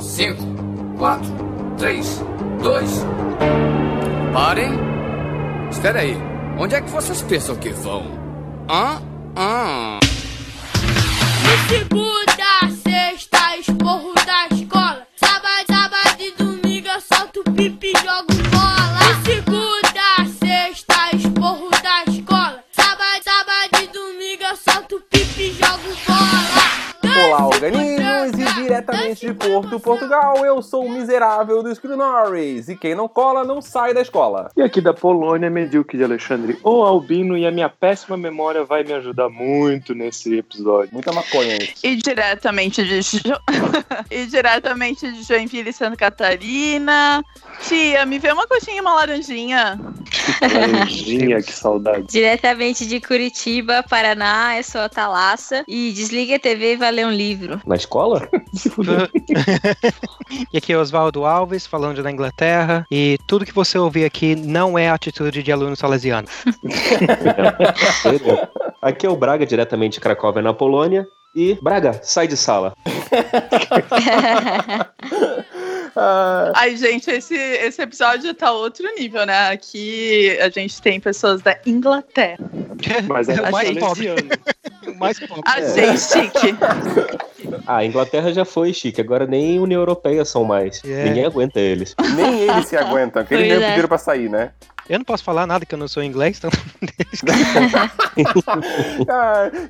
5, 4, 3, 2. Parem! Espera aí. Onde é que vocês pensam que vão? Hã? Hã? De segunda, sexta, esporro da escola. Sábado, sábado e domingo eu solto pipi e jogo bola. De segunda, sexta, esporro da escola. Sábado, sábado e domingo eu solto pipi e jogo bola. Olá, organismos, e diretamente de Porto, Portugal, eu sou o miserável do Screw Norris, e quem não cola não sai da escola. E aqui da Polônia, Medíocre de Alexandre, o Albino, e a minha péssima memória vai me ajudar muito nesse episódio. Muita maconha aí. E diretamente de Jo- e diretamente de Joinville, Santa Catarina. Tia, me vê uma coxinha e uma laranjinha. Laranjinha, que saudade. Diretamente de Curitiba, Paraná, eu sou a Thalassa. E desliga a TV e vai ler um livro. Na escola? E aqui é Oswaldo Alves, falando da Inglaterra. E tudo que você ouvir aqui não é atitude de aluno salesiano. Aqui é o Braga, diretamente de Cracóvia, na Polônia. E, Braga, sai de sala. Ah, Ai, gente, esse, esse episódio tá outro nível, né? Aqui a gente tem pessoas da Inglaterra. Mas é o mais pobre. salesiano. O mais pobre. A gente chique. Ah, a Inglaterra já foi chique, agora nem União Europeia são mais. É. Ninguém aguenta eles. nem eles se aguentam, que eles é. pediram pra sair, né? Eu não posso falar nada que eu não sou inglês, então.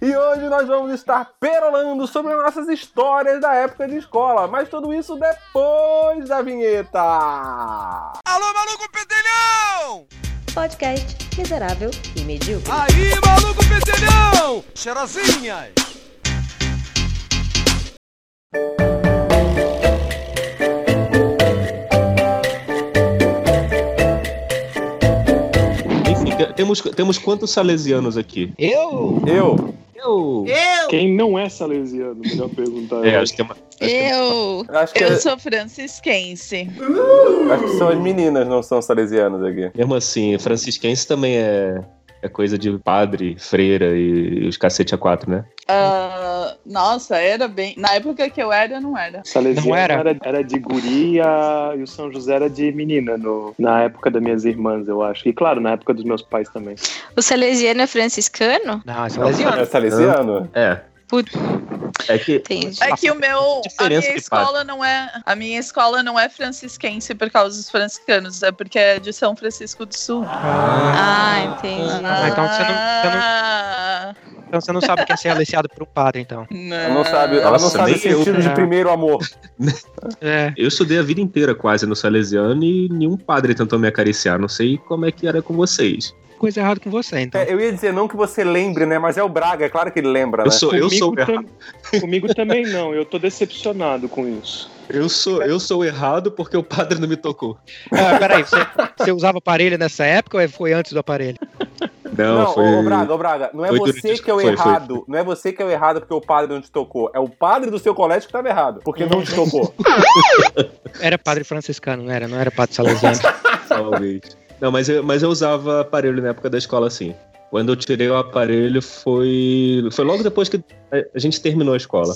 E hoje nós vamos estar perolando sobre as nossas histórias da época de escola, mas tudo isso depois da vinheta. Alô, maluco pedelhão! Podcast miserável e medíocre. Aí, maluco pedelhão! Cheirosinhas! Temos, temos quantos salesianos aqui? Eu? Eu, Eu. Quem não é salesiano? Melhor perguntar. É, acho que é uma... Eu. acho que, Eu sou francisquense. acho que são as meninas, não são salesianas aqui. Mesmo assim, francisquense também é, é coisa de padre, freira e os cacete a quatro, né? Ah, nossa, era bem. Na época que eu era, não era. Salesiano Não era? era, era de guria e o São José era de menina, no, na época das minhas irmãs, eu acho. E claro, na época dos meus pais também. o salesiano é franciscano? Não, é salesiano. É salesiano? É. Putz. É que Entendi. É que o meu. A minha escola não é. A minha escola não é francisquense por causa dos franciscanos, é porque é de São Francisco do Sul. Ah, entendi. Ah, então você não- você não- Ah, Então você não sabe o que é ser aliciado por um padre, então. Ela não sabe, ela não Nossa, sabe o nem eu. sentido de É. primeiro amor. É. eu estudei a vida inteira quase no salesiano e nenhum padre tentou me acariciar. Não sei como é que era com vocês. Coisa errada com você, então. É, eu ia dizer não que você lembre, né? Mas é o Braga, é claro que ele lembra, Eu né? sou, eu sou Comigo errado. tam- Comigo também não, eu tô decepcionado com isso. Eu sou, eu sou errado porque o padre não me tocou. Ah, peraí, você, você usava aparelho nessa época ou foi antes do aparelho? Não, Não, foi. ô, ô, Braga, ô, Braga, não é foi você durante- que é o foi, foi. errado. Não é você que é o errado porque o padre não te tocou. É o padre do seu colégio que estava errado, porque não te tocou. Era padre franciscano, não era? Não era padre salesiano. Talvez. Não, mas eu, mas eu usava aparelho na época da escola, sim. Quando eu tirei o aparelho foi. Foi logo depois que a- gente terminou a escola.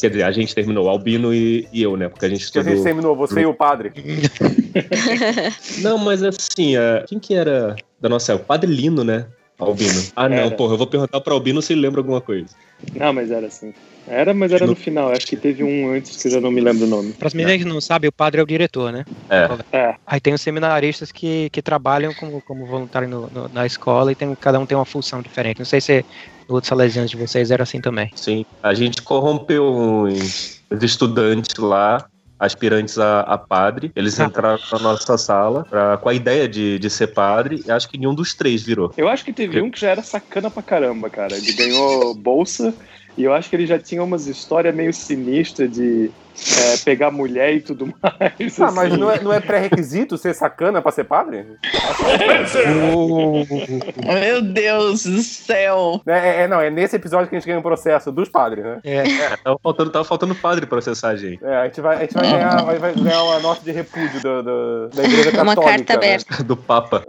Quer dizer, a gente terminou, o Albino e, e eu, né? Porque a gente que a gente estudou. terminou, você e o padre. Não, mas assim, a- quem que era da nossa época? O Padre Lino, né? Albino. Ah, não, Era. porra, eu vou perguntar pro Albino se ele lembra alguma coisa. Não, mas era assim. Era, mas era no final. Acho que teve um antes que eu já não me lembro o nome. Para as meninas que não sabem, o padre é o diretor, né? É. É, Aí tem os seminaristas que, que trabalham como, como voluntário no- no- na escola e tem, cada um tem uma função diferente. Não sei se no outro salesiano de vocês era assim também. Sim. A gente corrompeu uns estudantes lá, aspirantes a, a padre. Eles Ah. entraram na nossa sala pra- com a ideia de, de ser padre. E acho que nenhum dos três virou. eu acho que teve um que já era sacana pra caramba, cara. Ele ganhou bolsa e eu acho que ele já tinha umas histórias meio sinistras de é, pegar mulher e tudo mais. Ah, mas assim. não é, não é pré-requisito ser sacana pra ser padre? meu Deus do céu. É, é- é, não, é nesse episódio que a gente ganha o processo dos padres, né? É, É, tava faltando, tava faltando padre processar a gente. É, a gente vai, a gente vai, ganhar, vai, vai ganhar uma nota de repúdio do- do- da igreja católica. Uma carta né? aberta. Do Papa.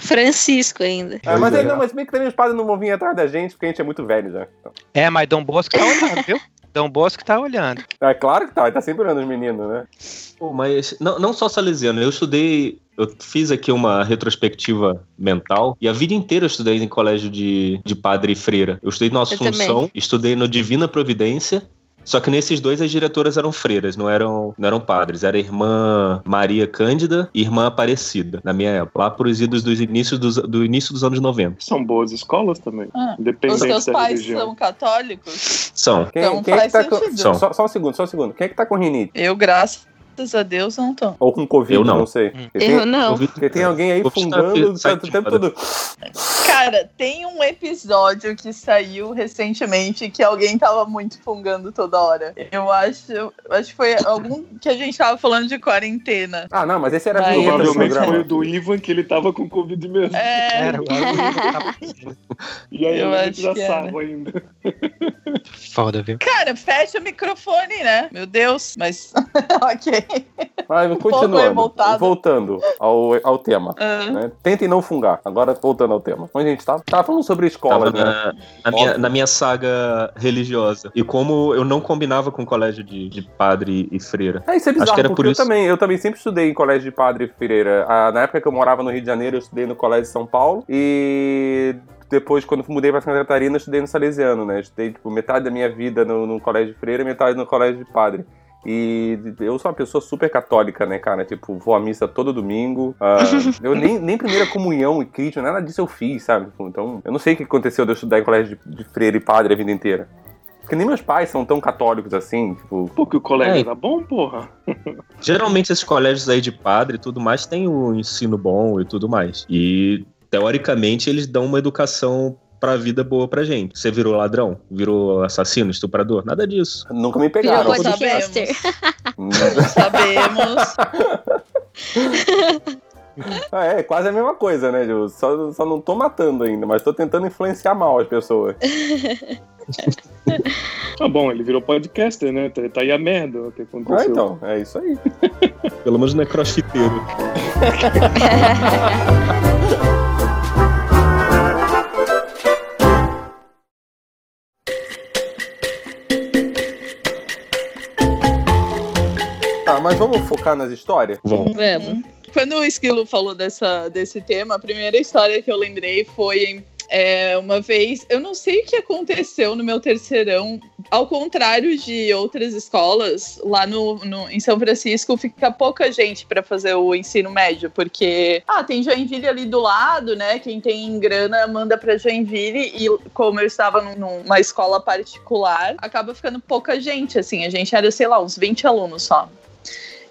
Francisco ainda. É, mas, aí, não, mas bem que também os padres não vão vir atrás da gente, porque a gente é muito velho já. Então. é mas Dom Bosco tá olhando, viu? Dom Bosco tá olhando. É claro que tá, ele tá sempre olhando os meninos, né? Pô, mas não, não só salesiano, eu estudei. Eu fiz aqui uma retrospectiva mental e a vida inteira eu estudei em colégio de, de padre e freira. Eu estudei no Eu Assunção, estudei no Divina Providência. Só que nesses dois as diretoras eram freiras, não eram, não eram padres. Era a irmã Maria Cândida e irmã Aparecida, na minha época. Lá por idos dos inícios dos, do início dos anos 90. São boas escolas também. Ah, Os da pais religião. são católicos? São. Quem, Então quem é que faz tá com... sentido. São. Só, só um segundo, só um segundo. Quem é que tá com rinite? Eu, graças a Deus, não tô. Ou com Covid, Eu não. sei. Hum. Eu tem, não. porque tem alguém aí Covid tá fungando o tempo, todo. Cara, tem um episódio que saiu recentemente que alguém tava muito fungando toda hora. Eu acho, eu acho que foi algum que a gente tava falando de quarentena. Ah, não, mas esse era a Vai, vinheta do Provavelmente foi o do Ivan que ele tava com Covid mesmo. É, Era o tava... E aí Eu a acho gente já que era. sabe ainda. Foda, viu? cara, fecha o microfone, né? Meu Deus, mas ok. Mas pouco continuando, voltando ao, ao tema. Ah, Né? Tentem não fungar. Agora voltando ao tema. Onde a gente tava? Tava falando sobre Tava escolas, né? na, na minha, na minha saga religiosa. E como eu não combinava com colégio de, de padre e freira. É, isso é Acho bizarro, que era porque por eu isso. também, eu também sempre estudei em colégio de padre Freira. Ah, na época que eu morava no Rio de Janeiro, eu estudei no colégio de São Paulo. E depois, quando mudei pra Santa Catarina, eu estudei no Salesiano, né? Estudei, tipo, metade da minha vida no, no colégio de Freira e metade no colégio de padre. E eu sou uma pessoa super católica, né, cara? Tipo, vou à missa todo domingo. Ah, eu nem, nem primeira comunhão e crítico, nada disso eu fiz, sabe? Então, eu não sei o que aconteceu de eu estudar em colégio de, de freira e padre a vida inteira. Porque nem meus pais são tão católicos assim, tipo. Porque o colégio É. era bom, porra. Geralmente esses colégios aí de padre e tudo mais têm o ensino bom e tudo mais. E teoricamente eles dão uma educação pra vida boa pra gente. Você virou ladrão? Virou assassino, estuprador? Nada disso. Nunca me Virou pegaram. Não podcaster. sabemos. Ah, é, quase a mesma coisa, né, Ju? Só, só não tô matando ainda, mas tô tentando influenciar mal as pessoas. Tá bom, ele virou podcaster, né? Tá, tá aí a merda o que aconteceu. Ah, então, é isso aí. Pelo menos não é crossfiteiro. Tá, mas vamos focar nas histórias? Bom, Vamos. Quando o Esquilo falou dessa, desse tema, a primeira história que eu lembrei foi é, uma vez. Eu não sei o que aconteceu no meu terceirão. Ao contrário de outras escolas, lá no, no- em São Francisco fica pouca gente para fazer o ensino médio, porque ah, tem Joinville ali do lado, né? Quem tem grana manda para Joinville e como eu estava num- numa escola particular, acaba ficando pouca gente, assim. A gente era, sei lá, uns 20 alunos só.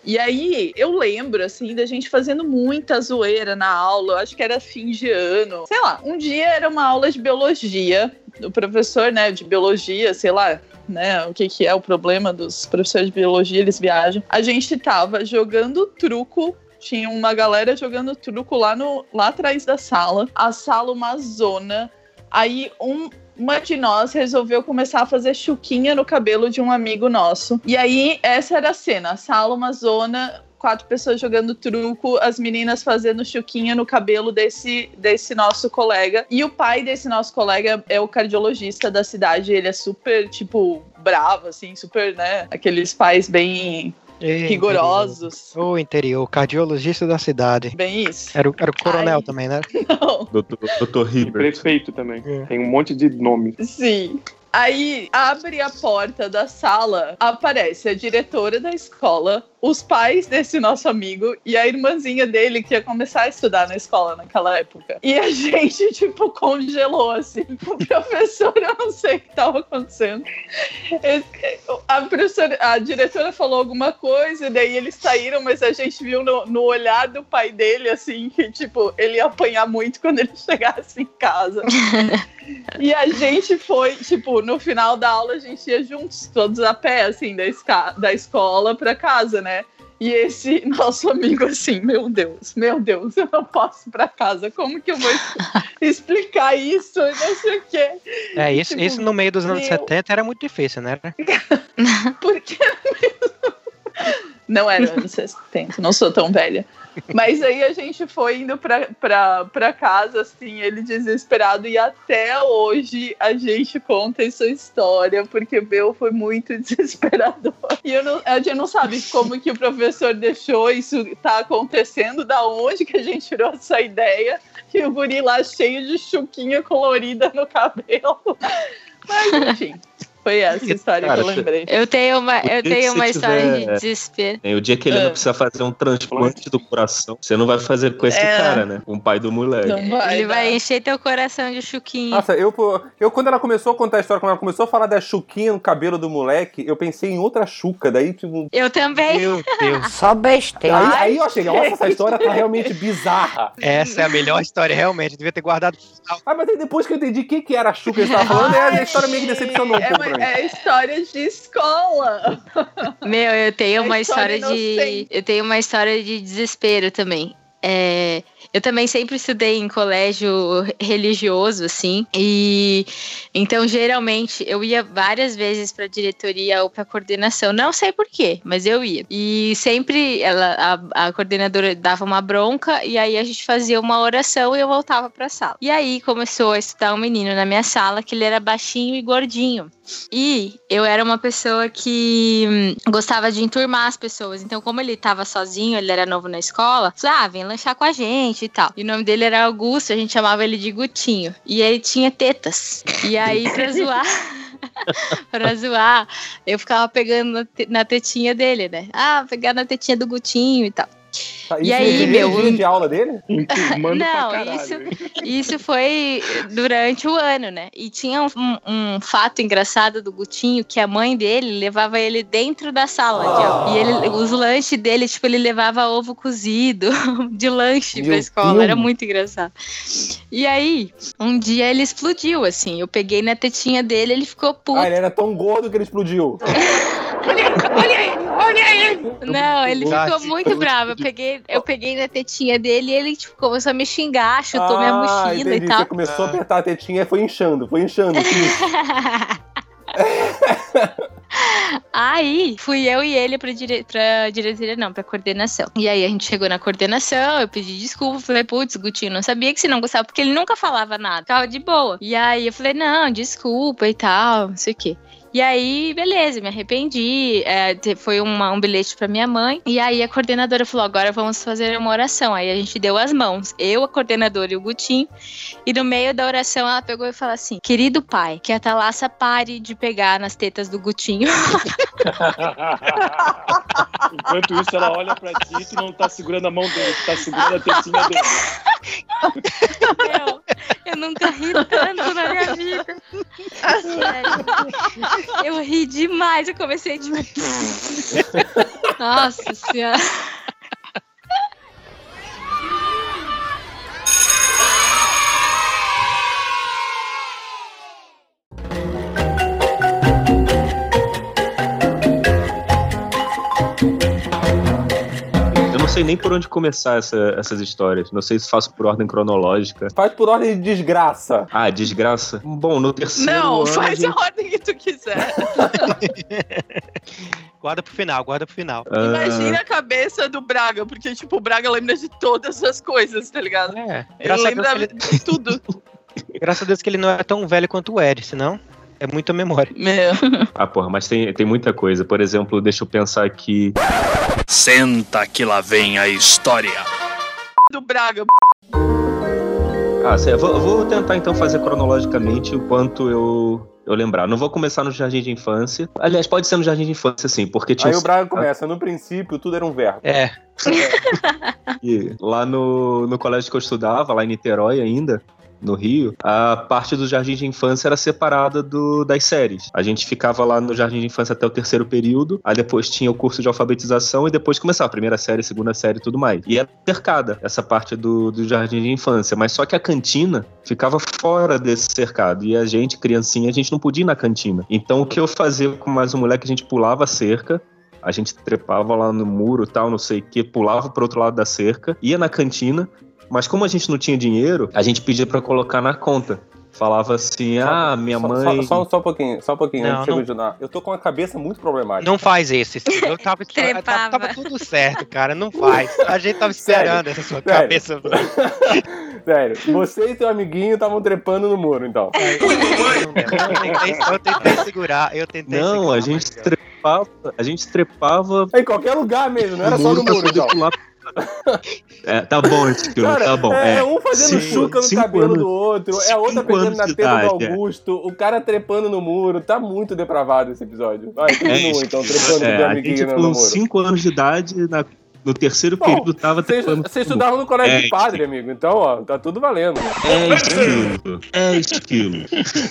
E aí, eu lembro, assim, da gente fazendo muita zoeira na aula. Acho que era fim de ano. Sei lá, um dia era uma aula de biologia. O professor, né, de biologia, sei lá, né, o que que é o problema dos professores de biologia, eles viajam. A gente tava jogando truco tinha uma galera jogando truco lá, no, lá atrás da sala. A sala uma zona. Aí um, uma de nós resolveu começar a fazer chuquinha no cabelo de um amigo nosso. E aí, essa era a cena: sala, uma zona, quatro pessoas jogando truco, as meninas fazendo chuquinha no cabelo desse, desse nosso colega. E o pai desse nosso colega é o cardiologista da cidade. Ele é super, tipo, bravo, assim, super, né? Aqueles pais bem E, rigorosos. interior. O interior, cardiologista da cidade. Bem isso. Era o, era o coronel Ai. também, né? Não. doutor, doutor E Hibbert. prefeito também. É. Tem um monte de nome. Sim. Aí abre a porta da sala, aparece a diretora da escola, os pais desse nosso amigo e a irmãzinha dele que ia começar a estudar na escola naquela época. E a gente, tipo, congelou assim. O professor, eu não sei o que estava acontecendo. A, professora, a diretora falou alguma coisa, daí eles saíram, mas a gente viu no, no olhar do pai dele, assim, que, tipo, ele ia apanhar muito quando ele chegasse em casa. E a gente foi, tipo, no final da aula a gente ia juntos, todos a pé, assim, da, da escola pra casa, né? E esse nosso amigo, assim, meu Deus, meu Deus, eu não posso ir pra casa, como que eu vou explicar isso? Não sei o quê. É, isso, Tipo, isso no meio dos anos meu. 70 era muito difícil, né? Porque. Não era anos 70, não sou tão velha. Mas aí a gente foi indo pra, pra, pra casa, assim, ele desesperado, e até hoje a gente conta essa história, porque meu foi muito desesperador. E não, a gente não sabe como que o professor deixou isso tá acontecendo, da onde que a gente tirou essa ideia, e o guri lá cheio de chuquinha colorida no cabelo. Mas enfim. Foi essa história Cara, que eu lembrei. Eu tenho uma, eu tenho uma história tiver- de desespero. É, o dia que ele É. não precisa fazer um transplante do coração, você não vai fazer com esse É. cara, né? Com o pai do moleque. Não vai. Ele vai dar. encher teu coração de chuquinho. Nossa, eu, eu quando ela começou a contar a história, quando ela começou a falar da chuquinha no cabelo do moleque, eu pensei em outra chuca. Daí, tipo. Eu também. Meu Deus. Só besteira. Aí, aí eu achei, nossa, essa história tá realmente bizarra. Essa é a melhor história, realmente. Eu devia ter guardado. Ah, mas aí depois que eu entendi o que, que era a chuca que ele tava falando, aí a história meio que decepcionou um é, pouco mim. É história de escola. Meu, eu tenho É uma história história de. Eu tenho uma história de desespero também. É, eu também sempre estudei em colégio religioso, assim, e então geralmente eu ia várias vezes para diretoria ou para coordenação, não sei porquê, mas eu ia. E sempre ela, a, a coordenadora dava uma bronca e aí a gente fazia uma oração e eu voltava para a sala. E aí começou a estudar um menino na minha sala que ele era baixinho e gordinho. E eu era uma pessoa que hum, gostava de enturmar as pessoas. Então, como ele tava sozinho, ele era novo na escola, ah, vem lanchar com a gente e tal. E o nome dele era Augusto, a gente chamava ele de Gutinho. E ele tinha tetas. E aí, pra zoar. pra zoar, eu ficava pegando na, te- na tetinha dele, né? Ah, pegar na tetinha do Gutinho e tal. Tá, E isso aí, meu, dia de aula dele? Não, pra caralho. isso- Isso foi durante o ano, né? E tinha um, um- fato engraçado do Gutinho que a mãe dele levava ele dentro da sala de aula. E ele, os lanches dele, tipo, ele levava ovo cozido de lanche Meu pra escola. Deus. Era muito engraçado. E aí, um dia ele explodiu, assim. Eu peguei na tetinha dele, ele ficou puto. Ah, ele era tão gordo que ele explodiu. Não, ele Ah, ficou sim, muito bravo. Eu peguei, eu peguei na tetinha dele e ele tipo, começou a me xingar, chutou minha ah, mochila entendi. e tal. Você começou a apertar a tetinha e foi inchando, foi inchando. Aí fui eu e ele pra, dire... pra diretoria, não, pra coordenação. E aí a gente chegou na coordenação, eu pedi desculpa, falei, putz, Gutinho, não sabia que você não gostava, porque ele nunca falava nada, ficava de boa. E aí eu falei, não, desculpa e tal, não sei o quê. E aí, beleza, me arrependi. é, te- foi uma- um bilhete pra minha mãe. E aí a coordenadora falou: agora vamos fazer uma oração. Aí a gente deu as mãos. Eu, a coordenadora e o Gutinho. E no meio da oração ela pegou e falou assim: Querido pai, que a Thalassa pare de pegar nas tetas do Gutinho. Enquanto isso, ela olha pra ti e tu não tá segurando a mão dele, tu tá segurando a tetinha dele. Meu, eu nunca ri tanto na minha vida. Sério. Eu ri demais. Eu comecei tipo. Nossa senhora. Sei nem por onde começar essa- essas histórias. Não sei se faço por ordem cronológica. Faz por ordem de desgraça. Ah, desgraça. Bom, no terceiro Não, ano. faz a a gente... ordem que tu quiser. Guarda pro final, guarda pro final. Ah, Imagina a cabeça do Braga, porque, tipo, o Braga lembra de todas as coisas, tá ligado? É, Ele graças a, Deus lembra que ele, de tudo. graças a Deus que ele não é tão velho quanto o Ed, senão é muita memória. Meu. Ah, porra, mas tem, tem muita coisa. Por exemplo, deixa eu pensar aqui. Senta que lá vem a história. Do Braga. Ah, sei, eu vou, eu vou tentar então fazer cronologicamente o quanto eu, eu lembrar. Não vou começar no jardim de infância. Aliás, pode ser no jardim de infância, sim, porque tinha Aí o Braga começa, no princípio tudo era um verbo. É, E lá no, no colégio que eu estudava, lá em Niterói ainda, no Rio, a parte do jardim de infância era separada do, das séries. A gente ficava lá no jardim de infância até o terceiro período, aí depois tinha o curso de alfabetização e depois começava a primeira série, segunda série e tudo mais. E era cercada essa parte do, do jardim de infância, mas só que a cantina ficava fora desse cercado. E a gente, criancinha, a gente não podia ir na cantina. Então o que eu fazia com mais um moleque, a gente pulava a cerca, a gente trepava lá no muro tal, não sei o que, pulava pro outro lado da cerca, ia na cantina, mas como a gente não tinha dinheiro, a gente pedia pra colocar na conta. falava assim: ah, minha Só- mãe. Só, só, só um pouquinho, só um pouquinho, Não, antes não-. Eu tô com a cabeça muito problemática. Não faz esse. Ciro. Eu tava, tava, tava tudo certo, cara. Não faz. A gente tava esperando essa sua Sério. cabeça. Sério, você e seu amiguinho estavam trepando no muro, então. Eu tentei, eu tentei segurar. Eu tentei Não, segurar, a gente trepava, a gente trepava Em qualquer lugar mesmo, não era só no muro, poder então. É, tá bom, Cara, tá bom. é, É, um fazendo Cinco- chuca no cabelo anos- do outro, é outra pegando na teta do é. Augusto, o cara trepando no muro. Tá muito depravado esse episódio. Vai, continua então, trepando é, o a amiguinho gente no, com no muro. 5 anos de idade, na- no terceiro Bom, período, tava vocês estudavam no colégio É, de padre, amigo. Então, ó, tá tudo valendo. É esquilo. É esquilo.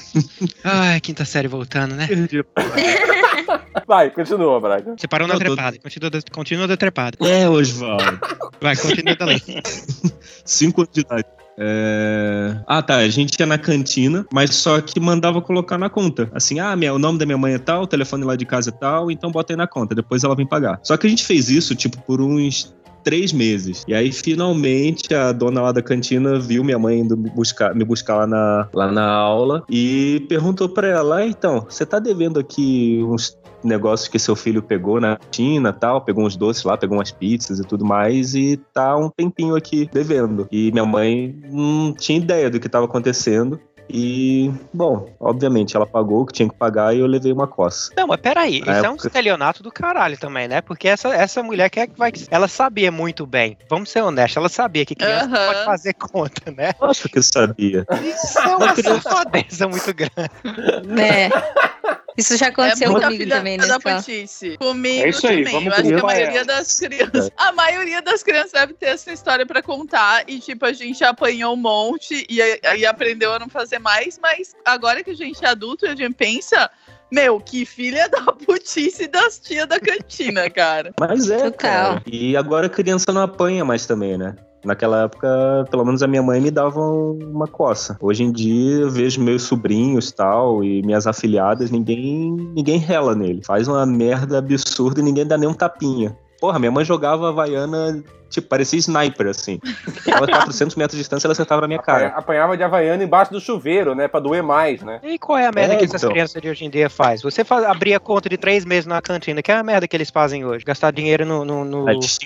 Ai, quinta série voltando, né? Vai, continua, Braga. Você parou na tô- trepada. Continua, da- continua da trepada. É, Osvaldo. Vai, continua dali. 5 anos de idade. É... Ah, tá. A gente ia na cantina, mas só que mandava colocar na conta. Assim, ah, minha, o nome da minha mãe é tal, o telefone lá de casa é tal, então bota aí na conta, depois ela vem pagar. Só que a gente fez isso, tipo, por uns três meses. E aí, finalmente, a dona lá da cantina viu minha mãe indo me buscar, me buscar lá, na, lá na aula e perguntou pra ela: ah, então, você tá devendo aqui uns negócios que seu filho pegou na China tal, pegou uns doces lá, pegou umas pizzas e tudo mais, e tá um tempinho aqui devendo. E minha mãe não tinha ideia do que estava acontecendo. E, bom, obviamente ela pagou o que tinha que pagar e eu levei uma coça. Não, mas peraí, isso Na é um época- estelionato do caralho também, né? Porque essa, essa mulher que é que vai. Ela sabia muito bem. Vamos ser honestos, ela sabia que criança não Aham. pode fazer conta, né? Acho que sabia. Isso é uma safadeza muito grande. É. Isso já aconteceu é comigo também na da putice. Comigo É isso aí, também. vamos Eu acho que a maioria ela. das crianças. A maioria das crianças deve ter essa história pra contar. E, tipo, a gente apanhou um monte e aí aprendeu a não fazer mais. Mas agora que a gente é adulto, a gente pensa. Meu, que filha da putice das tias da cantina, cara. Mas é, cara. E agora a criança não apanha mais também, né? Naquela época, pelo menos a minha mãe me dava uma coça. Hoje em dia, eu vejo meus sobrinhos tal e minhas afilhadas, ninguém ninguém rela nele. Faz uma merda absurda e ninguém dá nem um tapinha. Porra, minha mãe jogava Havaiana, tipo, parecia sniper, assim. Ela 400 metros de distância, ela acertava na minha cara. Apanhava de Havaiana embaixo do chuveiro, né? Pra doer mais, né? E qual é a merda É, que essas então. crianças de hoje em dia faz? Você faz, abrir a conta de três meses na cantina, que é a merda que eles fazem hoje? Gastar dinheiro no. no, no- Eles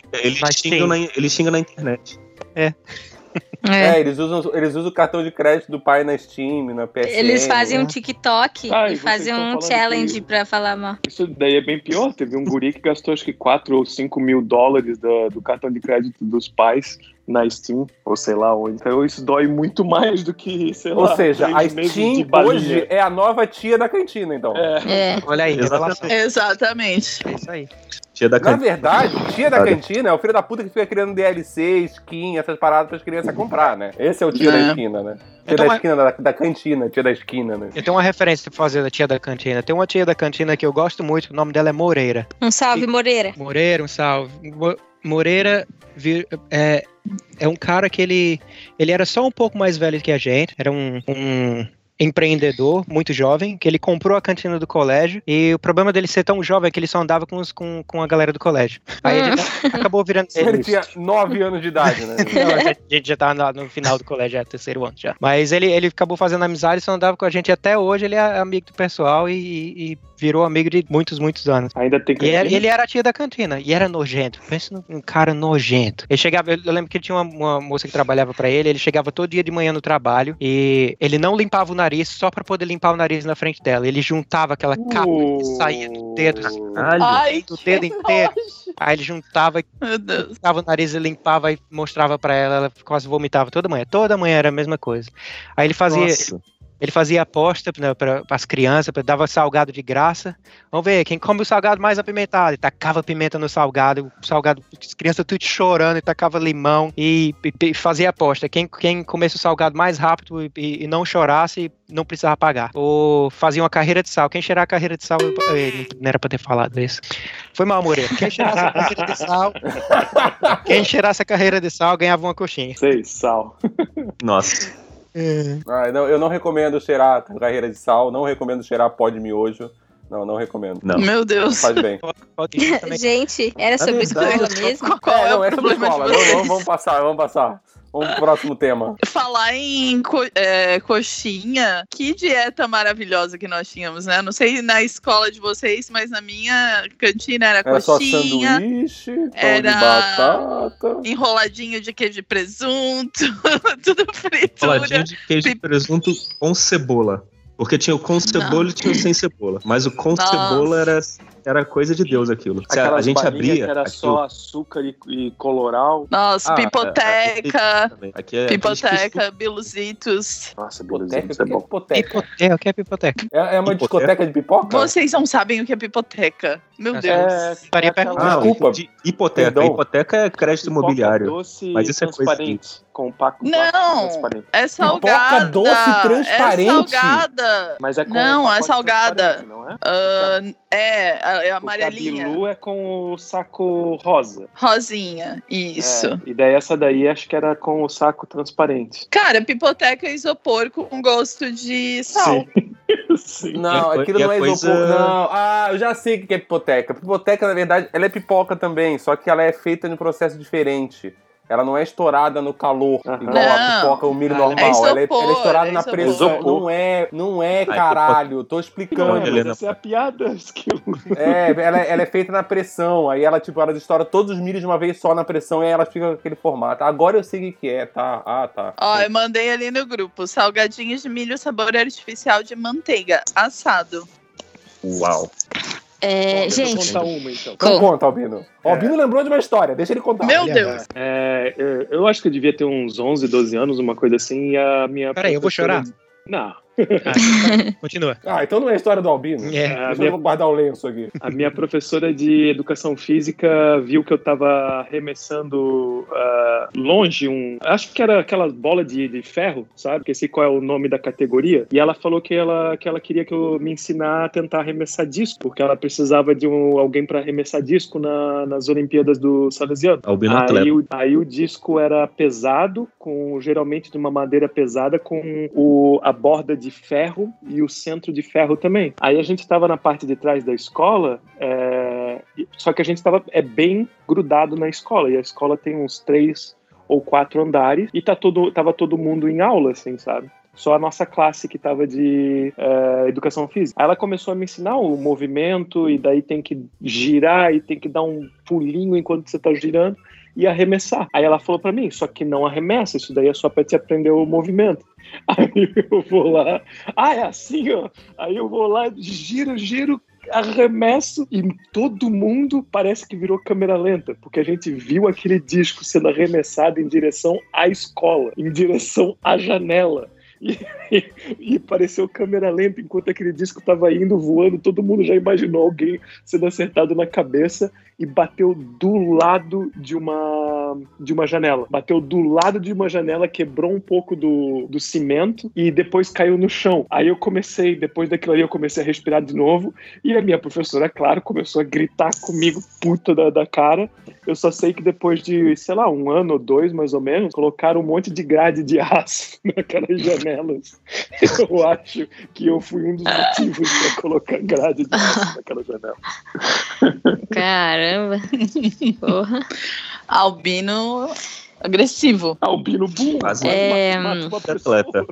xingam- na, eles xingam na internet. É. É, eles, usam, eles usam o cartão de crédito do pai na Steam, na PSN. Eles fazem um né? TikTok Ah, e e vocês fazem um challenge que- pra falar mal. Isso daí é bem pior. Teve um guri que gastou acho que 4 ou 5 mil dólares da- do cartão de crédito dos pais na Steam, ou sei lá onde. Então isso dói muito mais do que, sei Ou lá. seja, a Steam hoje é a nova tia da cantina, então. É. É. Olha aí, Exatamente. revelação. Exatamente. É isso aí. Tia da Na cantina. verdade, tia da cantina é o filho da puta que fica criando DLC, skin, essas paradas pras crianças comprar, né? Esse é o tia É. da esquina, né? Tia Então, da esquina, da, da cantina, tia da esquina, né? Eu tenho uma referência pra fazer da tia da cantina. Tem uma tia da cantina que eu gosto muito, o nome dela é Moreira. Um salve, Moreira. Moreira, um salve. Mo- Moreira vir- é, é um cara que ele, ele era só um pouco mais velho que a gente, era um, um empreendedor muito jovem, que ele comprou a cantina do colégio e o problema dele ser tão jovem é que ele só andava com, os, com, com a galera do colégio. Aí ele acabou virando Ele tinha 9 anos de idade, né? Não, a gente- a gente já tá no, final do colégio, já é terceiro ano já. Mas ele, ele acabou fazendo amizade, só andava com a gente até hoje, ele é amigo do pessoal e, e virou amigo de muitos, muitos anos. Ainda tem que. E era- ele era a tia da cantina, e era nojento. Pensa num um cara nojento. Ele chegava, eu lembro que tinha uma, uma moça que trabalhava pra ele, ele chegava todo dia de manhã no trabalho e ele não limpava o nariz só pra poder limpar o nariz na frente dela. Ele juntava aquela capa que saía do dedo, Caralho. Ai, do dedo inteiro. nojo. Aí ele juntava limpava o nariz e limpava e mostrava pra ela, ela quase vomitava toda manhã. Toda manhã era a mesma coisa. Aí ele fazia, Nossa. Ele fazia aposta para as crianças, pra- dava salgado de graça. Vamos ver, quem come o salgado mais apimentado? E tacava pimenta no salgado, o salgado, as crianças tudo chorando, e tacava limão e, e- e fazia aposta. Quem, quem comesse o salgado mais rápido e, e- e não chorasse, não precisava pagar. Ou fazia uma carreira de sal. Quem cheirar a carreira de sal, eu- não era pra ter falado isso. Foi mal, Moreira. Quem cheirasse a carreira de sal, quem cheirasse a carreira de sal ganhava uma coxinha. Sei, sal. Nossa. Ah, não, eu não recomendo cheirar carreira de sal, não recomendo cheirar pó de miojo. Não, não recomendo. Não. Meu Deus. Faz bem. Pode ir também. Gente, era sobre verdade, escola mesmo? Qual é, é não, é sobre escola. vamos passar, vamos passar. Vamos pro próximo tema. Falar em co- é, coxinha, que dieta maravilhosa que nós tínhamos, né? Não sei na escola de vocês, mas na minha cantina era Era só coxinha, sanduíche, pão era- batata. enroladinho de queijo de presunto, tudo fritura. Saladinha de queijo de presunto com cebola. Porque tinha o com cebola e tinha o sem cebola. Mas o com Nossa. cebola era, era coisa de Deus aquilo. Se a, gente abria. que era aquilo- só açúcar e, e coloral. Nossa, Ah, pipoteca. Aqui é, pipoteca, biluzitos. Nossa, isso é o que é bom. pipoteca? Pipoteca, o que é pipoteca? É, é uma Pipoteca? discoteca de pipoca? Vocês não sabem o que é pipoteca. Meu É, Deus. Aquela- pergunta. Ah, Desculpa. de hipoteca. Perdão. Hipoteca é crédito pipoca imobiliário. doce Mas isso é coisa transparente. Com paco Não. É salgada. doce transparente? É salgada. Mas é com Não, é salgada. Não é? Ah, é, a- é O amarelinha. Cabilu é com o saco rosa. Rosinha, isso. É, e daí essa daí acho que era com o saco transparente. Cara, pipoteca é isopor com gosto de sal. Sim. Não, E a aquilo não é coisa- isopor. Não, ah, eu já sei o que é pipoteca. Pipoteca, na verdade, ela é pipoca também, só que ela é feita em um processo diferente. Ela não é estourada no calor, igual a Não. pipoca, o milho É normal. isopor, ela, é, ela é estourada é na pressão. Não é, não é, Ai, caralho. Tô Não, explicando. Helena. mas essa é a piada. É, ela, ela é feita na pressão. Aí ela, tipo, ela estoura todos os milhos de uma vez só na pressão e aí ela fica com aquele formato. Agora eu sei o que que é, tá? Ah, tá. Ó, eu mandei ali no grupo. Salgadinhos de milho sabor artificial de manteiga. Assado. Uau. É, Deixa eu gente, contar uma, então. Então Co- conta, Albino. O Albino lembrou de uma história, deixa ele contar. Meu Olha, Deus. É, eu- eu acho que eu devia ter uns 11, 12 anos, uma coisa assim, e a minha. Peraí, eu vou professora- chorar? Não. Ah, continua. Ah, então não é a história do Albino. É. A Deixa minha, eu guardar o lenço aqui. a minha professora de educação física viu que eu tava arremessando ah, longe um. Acho que era aquela bola de, de ferro, sabe? Que sei qual é o nome da categoria. E ela falou que ela, que ela queria que eu me ensinar a tentar arremessar disco, porque ela precisava de um, alguém para arremessar disco na- nas Olimpíadas do Salesiano. Albino Aí atleta. o, aí o disco era pesado, com geralmente de uma madeira pesada, com o, a borda de ferro e o centro de ferro também. Aí a gente estava na parte de trás da escola, é, só que a gente estava é bem grudado na escola, e a escola tem uns três ou quatro andares, e tá todo, tava todo mundo em aula, assim, sabe? Só a nossa classe que estava de é, educação física. Aí ela começou a me ensinar o movimento, e daí tem que girar e tem que dar um pulinho enquanto você tá girando e arremessar. Aí ela falou pra mim, só que não arremessa, isso daí é só pra te aprender o movimento. Aí eu vou lá, ah, é assim, ó. Aí eu vou lá, giro, giro, arremesso e todo mundo parece que virou câmera lenta, porque a gente viu aquele disco sendo arremessado em direção à escola, em direção à janela. E, e pareceu câmera lenta enquanto aquele disco estava indo voando. Todo mundo já imaginou alguém sendo acertado na cabeça e bateu do lado de uma de uma janela. Bateu do lado de uma janela, quebrou um pouco do, do cimento e depois caiu no chão. Aí eu comecei, depois daquilo ali, eu comecei a respirar de novo e a minha professora, claro, começou a gritar comigo, puta da, da cara. Eu só sei que depois de, sei lá, um ano ou dois mais ou menos, colocaram um monte de grade de aço naquelas janelas. Eu acho que eu fui um dos motivos para colocar grade de naquela janela. caramba. Porra. Albino agressivo. Albino burro. Quase É, mata uma pessoa. atleta.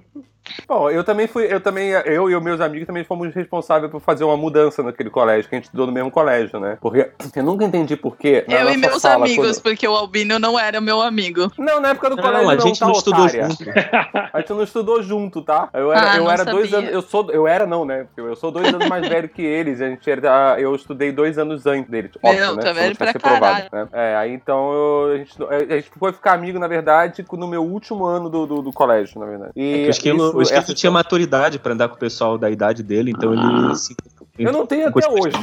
Bom, eu também fui, eu também, eu e os meus amigos também fomos responsáveis por fazer uma mudança naquele colégio, que a gente estudou no mesmo colégio, né? Porque eu nunca entendi por quê. na eu e meus sala, amigos, quando- porque o Albino não era meu amigo. Não, na época do colégio Não, a não, gente tá não estudou otária. junto. A gente não estudou junto, tá? Eu era, Ah, eu não era dois sabia. anos. Eu sou. Eu era não, né? Eu sou dois anos mais velho que eles. A gente era, eu estudei dois anos antes deles. Óbvio, Meu, né? tá velho não pra tivesse reprovado, né? É, aí então eu- a, gente, a gente foi ficar amigo, na verdade, no meu último ano do, do, do colégio, na verdade. E O esquilo, o esquilo essa- tinha maturidade pra andar com o pessoal da idade dele, então ele se. Eu não tenho até hoje.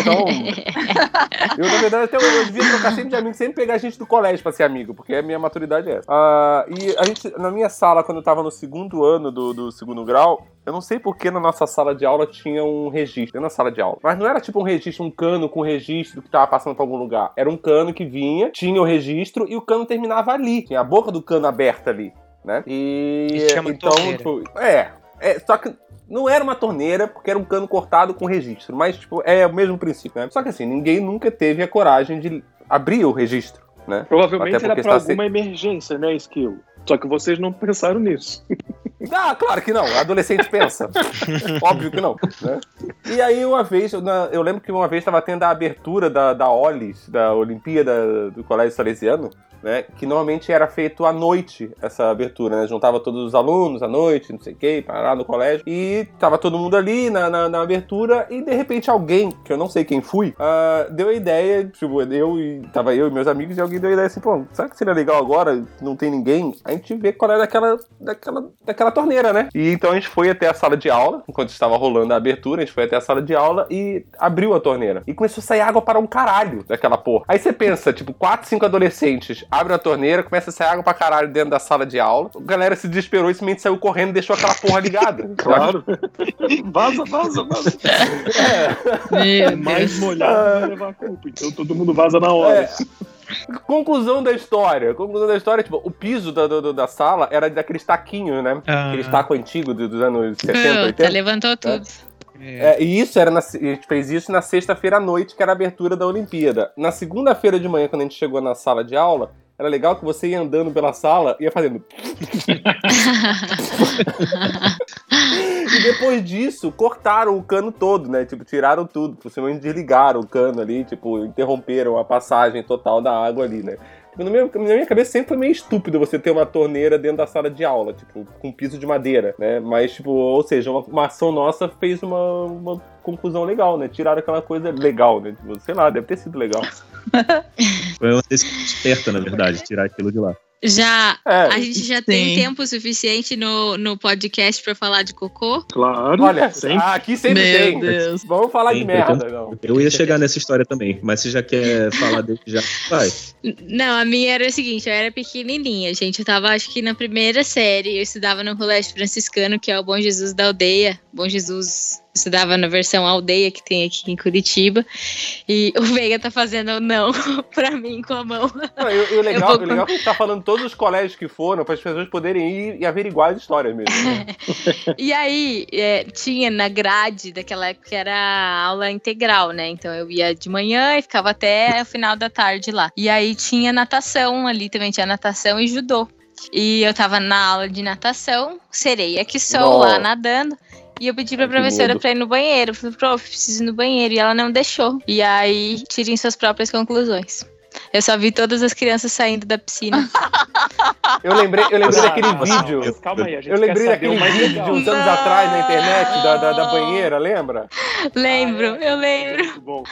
Então, eu, na verdade, até hoje eu devia trocar sempre de amigo, sempre pegar gente do colégio pra ser amigo, porque a minha maturidade é essa. Ah, e a gente, na minha sala, quando eu tava no segundo ano do, do segundo grau, eu não sei porque na nossa sala de aula tinha um registro, da sala de aula. Mas não era tipo um registro, um cano com registro que tava passando pra algum lugar. Era um cano que vinha, tinha o registro e o cano terminava ali. Tinha a boca do cano aberta ali, né? E. Isso chama então, torneira. tipo, é, é. Só que não era uma torneira, porque era um cano cortado com registro. Mas, tipo, é o mesmo princípio, né? Só que assim, ninguém nunca teve a coragem de abrir o registro, né? Provavelmente era pra está se- alguma emergência, né, Skill? Só que vocês não pensaram nisso. Ah, claro que não. Adolescente pensa. Óbvio que não. Né? E aí, uma vez, eu, na- eu lembro que uma vez estava tendo a abertura da, da OLIS, da Olimpíada do Colégio Salesiano, né? Que normalmente era feito à noite, essa abertura, né? Juntava todos os alunos à noite, não sei o que, parar no colégio. E tava todo mundo ali na, na, na abertura, e de repente alguém, que eu não sei quem fui, ah, deu a ideia, tipo, eu e. Tava eu e meus amigos, e alguém deu a ideia assim, pô, será que seria legal agora? Não tem ninguém? A gente vê qual é daquela, daquela, daquela torneira, né? E então a gente foi até a sala de aula, enquanto estava rolando a abertura, a gente foi até a sala de aula e abriu a torneira. E começou a sair água para um caralho daquela porra. Aí você pensa, tipo, quatro, cinco adolescentes abrem a torneira, começa a sair água pra caralho dentro da sala de aula. A galera se desesperou e simplesmente saiu correndo e deixou aquela porra ligada. Claro. vaza, vaza, vaza. Meu Mais Deus. molhado vai levar a culpa. Então todo mundo vaza na hora. É. Conclusão da história. Conclusão da história, tipo, o piso da, do- da sala era daqueles taquinhos, né? Ah. Aqueles taco antigo do- dos anos 70, Puta, 80. levantou tudo. É. É, e isso era na, a gente fez isso na sexta-feira à noite, que era a abertura da Olimpíada. Na segunda-feira de manhã, quando a gente chegou na sala de aula, era legal que você ia andando pela sala e ia fazendo. e depois disso, cortaram o cano todo, né? Tipo, tiraram tudo. Possivelmente desligaram o cano ali, tipo, interromperam a passagem total da água ali, né? Na, minha, na minha cabeça sempre foi meio estúpido você ter uma torneira dentro da sala de aula, tipo, com piso de madeira, né? Mas, tipo, ou seja, uma, uma ação nossa fez uma, uma conclusão legal, né? Tiraram aquela coisa legal, né? Tipo, sei lá, deve ter sido legal. Foi uma decisão esperta, na verdade, tirar aquilo de lá. Já, É, a gente já tem Sim. tempo suficiente no, no podcast pra falar de cocô? Claro. olha, sempre. ah, aqui sempre Meu tem. Deus. Vamos falar de merda, não. Eu ia chegar nessa história também, mas você já quer falar dele já? Vai. Não, a minha era o seguinte, eu era pequenininha, gente. Eu tava, acho que na primeira série, eu estudava no colégio franciscano, que é o Bom Jesus da Aldeia. Bom Jesus estudava na versão aldeia que tem aqui em Curitiba. E o Veiga tá fazendo não pra mim com a mão. Não, e, e o legal, vou- o legal é que tá falando todos os colégios que foram, para as pessoas poderem ir e averiguar as histórias mesmo. né? E aí, é, tinha na grade daquela época que era aula integral, né? Então eu ia de manhã e ficava até o final da tarde lá. E aí tinha natação ali também, tinha natação e judô. E eu tava na aula de natação, sereia que sou Nossa. lá nadando. E eu pedi pra Ai, professora pra ir no banheiro. Eu falei, prof, preciso ir no banheiro. E ela não deixou. E aí, tirem suas próprias conclusões. Eu só vi todas as crianças saindo da piscina. Eu lembrei, eu lembrei Ah, daquele vídeo. Calma aí, a gente Eu lembrei daquele vídeo de legal. uns anos Não. atrás na internet, da, da, da banheira, lembra? lembro, Ah, é? eu lembro. Muito bom.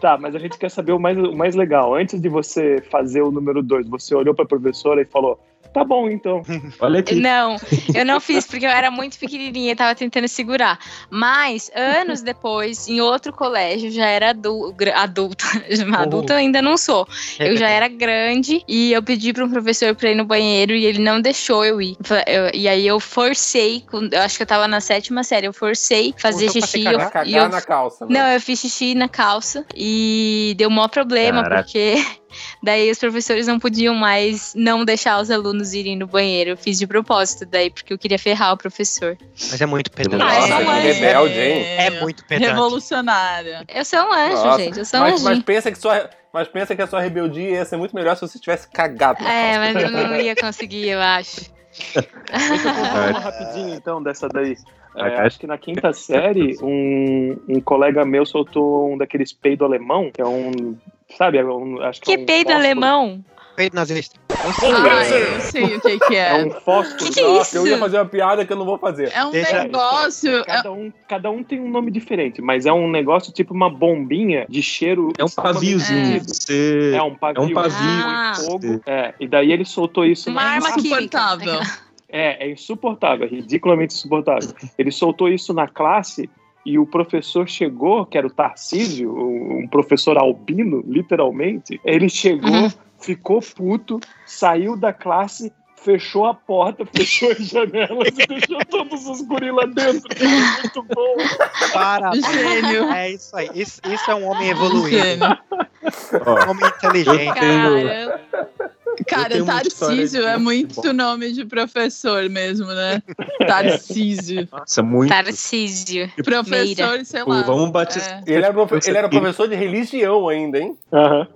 Tá, mas a gente quer saber o mais, o mais legal. Antes de você fazer o número 2, você olhou pra professora e falou: tá bom então. Olha aqui. Não, eu não fiz porque eu era muito pequenininha e tava tentando segurar. Mas, anos depois, em outro colégio, já era adu gra- adulta. Adulta eu ainda não sou. Eu já era grande e eu pedi para um professor pra ir no banheiro e ele não deixou eu ir. Eu- e aí eu forcei, eu acho que eu tava na sétima série, eu forcei fazer pra xixi. cagar, eu- cagar e eu na calça. né? não, eu fiz xixi na calça e deu maior problema, Caraca. porque daí os professores não podiam mais não deixar os alunos irem no banheiro. Eu fiz de propósito daí, porque eu queria ferrar o professor. Mas é muito pedante. Nossa, essa que mãe rebelde, hein? É muito pedante. Revolucionária. Eu sou um anjo, Nossa, gente. Eu sou um mas, mas anjinho. pensa que sua, mas pensa que a sua rebeldia ia ser muito melhor se você tivesse cagado. na É, calça. mas eu não ia conseguir, eu acho. Deixa eu contar uma rapidinho então dessa daí. É, Ok. acho que na quinta série, um, um colega meu soltou um daqueles peido alemão, que é um. Sabe? é um- acho que, Que é um peido fósforo- É alemão? Peito nazista. Ah, eu sei o que, que É é. um fósforo. Que que é Nossa, eu ia isso? fazer uma piada que eu não vou fazer. É um Deixa- negócio. é- Cada um, cada um tem um nome diferente, mas é um negócio tipo uma bombinha de cheiro. É um paviozinho. Você... É um pavio. É um pavio. Ah. fogo. É, e daí ele soltou isso Uma arma insuportável. É, é insuportável, é ridiculamente insuportável. Ele soltou isso na classe e o professor chegou, que era o Tarcísio, um professor albino, literalmente. Ele chegou, Uhum. ficou puto, saiu da classe, fechou a porta, fechou as janelas e deixou todos os gorilas dentro. Foi muito bom. Parabéns. Gênio. É isso aí. Isso, isso é um homem evoluído. Gênio. Um homem inteligente. Cara, Cara, Tarcísio é de- muito nome de professor mesmo, né? Tarcísio. Nossa, muito. Tarcísio. Professor, sei lá. Vamos batizar. É. Ele era, Você ele era professor de religião ainda, hein? Aham.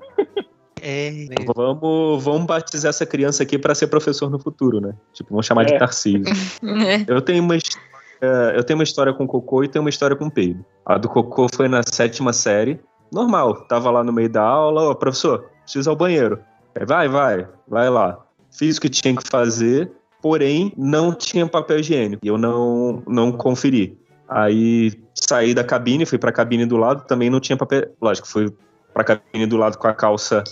É, Vamos, vamos batizar essa criança aqui pra ser professor no futuro, né? Tipo, vamos chamar de É. Tarcísio. Eu tenho uma é, eu tenho uma história com cocô e tenho uma história com peido. A do cocô foi na sétima série. Normal, tava lá no meio da aula, ó, professor, preciso ir ao banheiro. Vai, vai, vai lá. Fiz o que tinha que fazer, porém não tinha papel higiênico. E eu não, não conferi. Aí saí da cabine, fui pra cabine do lado, também não tinha papel. Lógico, fui pra cabine do lado com a calça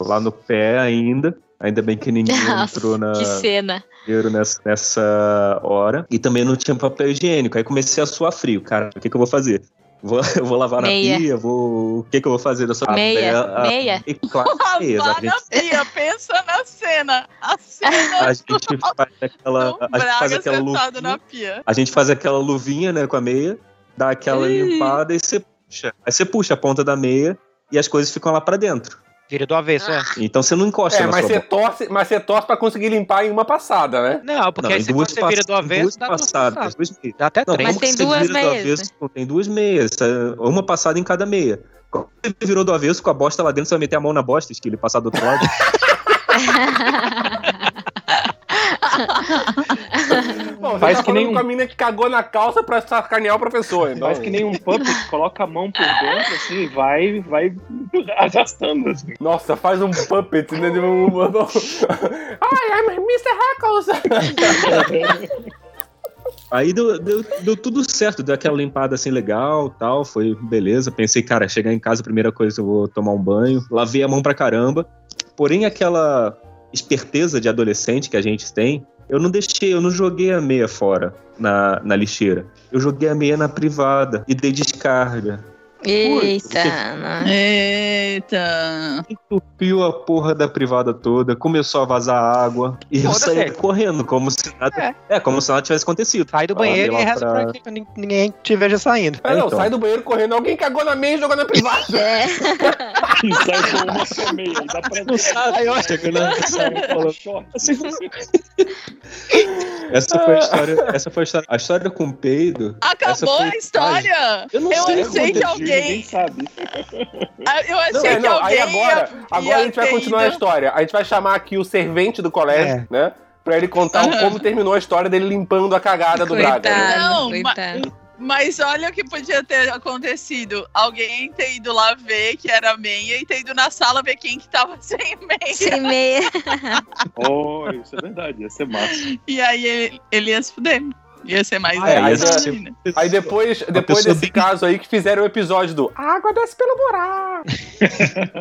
lá no pé ainda. Ainda bem que ninguém entrou na, que cena. nessa, nessa hora. E também não tinha papel higiênico. Aí comecei a suar frio. Cara, o que, que eu vou fazer? Vou, eu vou lavar Meia. na pia? Vou, o que, que eu vou fazer dessa Meia, a- meia. E claro, meias. A Lavar na gente, pia, pensa na cena. A cena a gente faz aquela, a gente faz aquela luvinha. na pia. A gente faz aquela luvinha, né, com a meia, dá aquela Ih. limpada e você puxa. Aí você puxa a ponta da meia e as coisas ficam lá pra dentro. Vira do avesso, é. Então você não encosta É, na mas sua você, boca. torce, mas você torce pra conseguir limpar em uma passada, né? Não, porque Não, aí se duas você vira do avesso, duas dá duas passadas. duas meias. Dá até Não, três. Mas tem duas vira do meias, avesso? Tem duas meias. é Uma passada em cada meia. Quando você virou do avesso com a bosta lá dentro, você vai meter a mão na bosta, que ele passar do outro lado. Bom, você Faz tá que falando nem com a um- mina que cagou na calça pra sacanear o professor. Então... Faz que nem um puppet, coloca a mão por dentro, assim, e vai, vai arrastando, assim. Nossa, faz um puppet, né? de um- Ai, I'm Mr. Hackles! Aí deu, deu, deu tudo certo, deu aquela limpada assim legal tal, foi beleza. Pensei, cara, chegar em casa, a primeira coisa eu vou tomar um banho. Lavei a mão pra caramba. Porém, aquela esperteza de adolescente que a gente tem, eu não deixei, eu não joguei a meia fora na, na lixeira. Eu joguei a meia na privada e dei descarga. Eita, não. Eita. Entupiu a porra da privada toda, começou a vazar água e eu saí correndo, como se nada. É, como se nada tivesse acontecido. Sai do banheiro Ah, e sei reza pra- pra que nin- ninguém te veja saindo. É, não, então. sai do banheiro correndo. Alguém cagou na meia e jogou na privada. É. E sai com uma só meia, dá pra na. Essa foi a história. Essa foi a história. A história com o peido. Acabou foi a história? Eu não Eu sei achei que alguém- Ninguém sabe. Ah, Eu achei Não, é, que não, alguém aí agora, ia, agora ia a gente vai continuar a ido- história. A gente vai chamar aqui o servente do colégio, né? Pra ele contar Aham. como terminou a história dele limpando a cagada do Braga. né? Coitado, Não, coitado. Mas olha o que podia ter acontecido. Alguém ter ido lá ver que era meia e ter ido na sala ver quem que tava sem meia. Sem meia. Oh, isso é verdade, ia ser massa. E aí ele, ele ia se fuder. Ia ser mais Ah, é, mais aí ainda. Aí depois, depois desse bem- caso aí que fizeram o episódio do A água desce pelo buraco.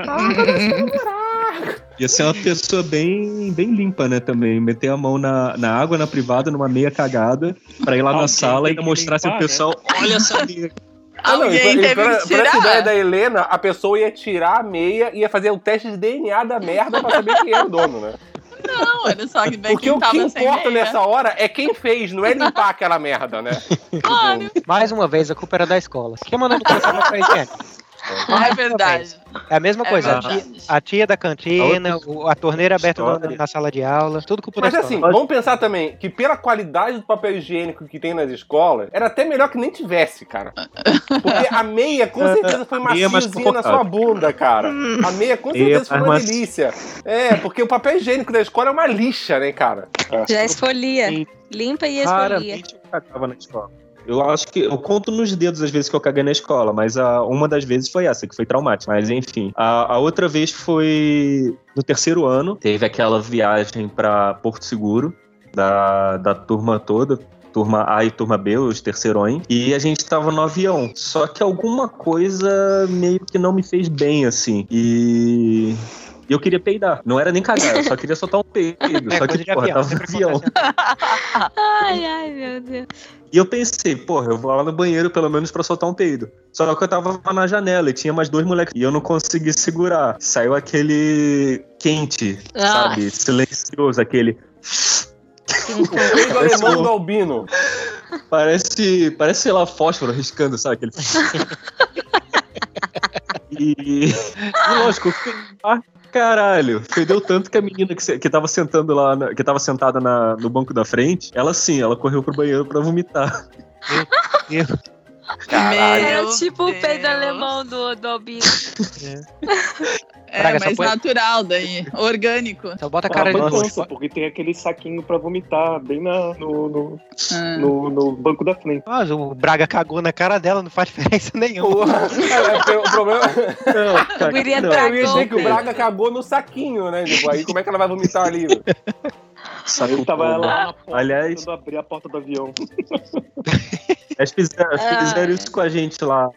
A água desce pelo buraco. Ia ser uma pessoa bem, bem limpa, né? Também. Meter a mão na, na água, na privada, numa meia cagada, pra ir lá na sala e mostrar pro limpar, né? pessoal: olha essa meia. Ah, não, Alguém pra- teve pra, que pra essa ideia tirar. da Helena, a pessoa ia tirar a meia e ia fazer o teste de DNA da merda pra saber quem era o dono, né? Era só que Porque quem o que importa meia. nessa hora é quem fez, não é limpar aquela merda, né? Claro, Mais uma vez, a culpa era da escola. Quem mandou não colocar papel higiênico? é verdade. É a mesma É coisa. a, verdade. tia, a tia da cantina, a torneira aberta na, na sala de aula, tudo culpa Mas da assim, escola. vamos pensar também que pela qualidade do papel higiênico que tem nas escolas, era até melhor que nem tivesse, cara. Porque a meia com certeza foi é maciozinha na sua bunda, cara. A meia com certeza foi uma delícia. É, porque o papel higiênico da escola é uma lixa, né, cara? Já esfolia. Limpa e esfolia. Raramente eu cagava na escola. Eu acho que eu conto nos dedos as vezes que eu caguei na escola, mas a, uma das vezes foi essa, que foi traumática. Mas enfim. A, a outra vez foi no terceiro ano. Teve aquela viagem pra Porto Seguro, da, da turma toda. Turma A e turma B, os terceirões. E a gente tava no avião. Só que alguma coisa meio que não me fez bem, assim. E. e eu queria peidar. Não era nem cagar, eu só queria soltar um peido. É só que, porra, avião, tava no avião. Ai, ai, meu Deus. E eu pensei, porra, eu vou lá no banheiro pelo menos pra soltar um peido. Só que eu tava na janela e tinha mais dois moleques. E eu não consegui segurar. Saiu aquele quente, Ah. sabe? Silencioso, aquele. O peido alemão do albino. Parece, parece, sei lá, fósforo riscando, sabe? Aquele. e, e lógico. Ah, caralho. Fedeu tanto que a menina que, que tava sentando lá, na- que tava sentada na- no banco da frente, ela sim, ela correu pro banheiro pra vomitar. Caralho. Era Meu tipo o peido Deus. alemão do, do Albino. É Praga, mais põe- natural daí, orgânico. Só bota a Ah, cara de foi nojo. tonto, porque tem aquele saquinho pra vomitar bem na, no, no, Ah. no, no banco da frente. Mas o Braga cagou na cara dela, não faz diferença nenhuma. É, porque o problema. Não, Guria não. Eu ia dizer que o. Braga cagou no saquinho, né? Tipo, aí como é que ela vai vomitar ali? velho? Saco Aí tava na porta, Aliás- abrir a porta do avião. Eles fizeram, Ah. fizeram isso com a gente lá.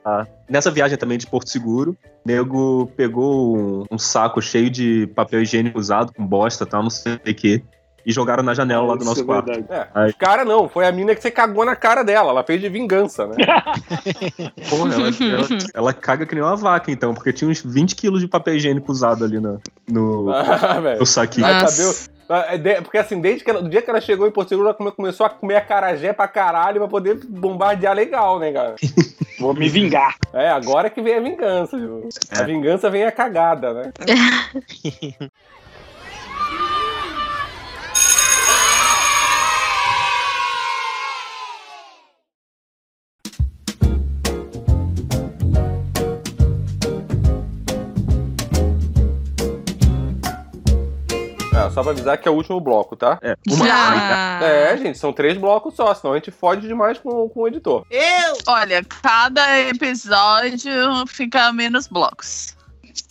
Nessa viagem também de Porto Seguro. O nego pegou um, um saco cheio de papel higiênico usado, com bosta e tal, não sei o que. E jogaram na janela lá do Isso nosso é quarto. verdade. É, os cara não, foi a mina que você cagou na cara dela, ela fez de vingança, né? Porra, ela, ela, ela caga que nem uma vaca, então, porque tinha uns 20 quilos de papel higiênico usado ali no, no, Ah, no saquinho. Vai Nossa. saber. Ah, de- Porque assim, desde que ela, do dia que ela chegou em Porto Seguro, ela come- começou a comer acarajé pra caralho pra poder bombardear legal, né, cara? Vou me vingar. É, agora que vem a vingança, viu? A É. vingança vem a cagada, né? só pra avisar que é o último bloco, tá? É, uma Já. É, gente, são três blocos só, senão a gente fode demais com, com o editor. Olha, cada episódio fica menos blocos.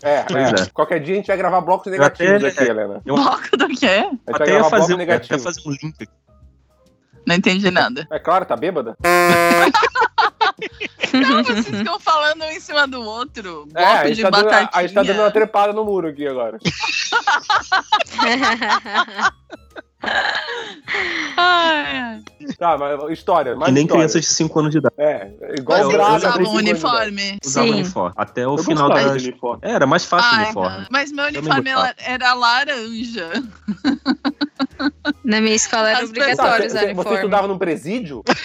É, é. é. Qualquer dia a gente vai gravar blocos negativos até- aqui, Helena. Eu Bloco do quê? A gente vai até ia gravar fazer, bloco negativo. até fazer um link aqui. Não entendi nada. É claro, tá bêbada? Não, vocês ficam falando um em cima do outro. Bloco É, a gente, de tá dando, a gente tá dando uma trepada no muro aqui agora. Ai. Tá, mas história, mais Que nem história. crianças de 5 anos de idade. É, igual Braga. usavam idade. uniforme? Usava Sim. uniforme. Até o Eu final da. uniforme. Era mais fácil o uniforme. mas meu uniforme era, laranja. Na minha escola era As obrigatório usar você, você uniforme. estudava num presídio?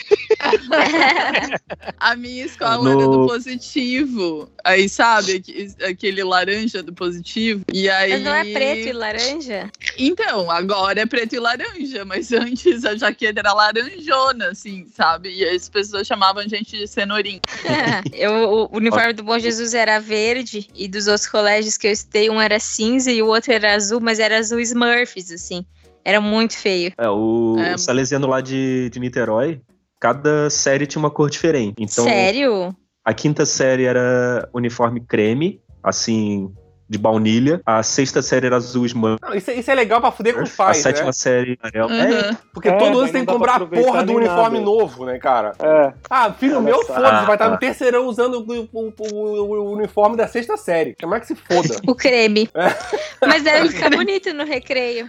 A minha escola No- era do positivo. Aí, sabe, aque- aquele laranja do positivo. E aí. Mas não é preto e laranja? Então, agora é preto e laranja, mas antes a jaqueta era laranjona, assim, sabe? E as pessoas chamavam a gente de cenourinha. Eu, o uniforme do Bom Jesus era verde e dos outros colégios que eu estudei, um era cinza e o outro era azul, mas era azul Smurfs, assim. Era muito feio. É, o, É. o Salesiano lá de, de Niterói, cada série tinha uma cor diferente. Então, Sério? a quinta série era uniforme creme, assim, de baunilha. A sexta série era azul. Não, isso, é- isso é legal pra fuder com os A pais, sétima né? série amarela. É, Uhum. Porque É, todo ano tem que comprar a porra do uniforme nada. novo, né, cara? É. Ah, filho Olha meu, só. foda-se, vai estar Ah. no terceirão usando o, o- o- o uniforme da sexta série. Como é que se foda? O creme. Mas deve ficar bonito no recreio.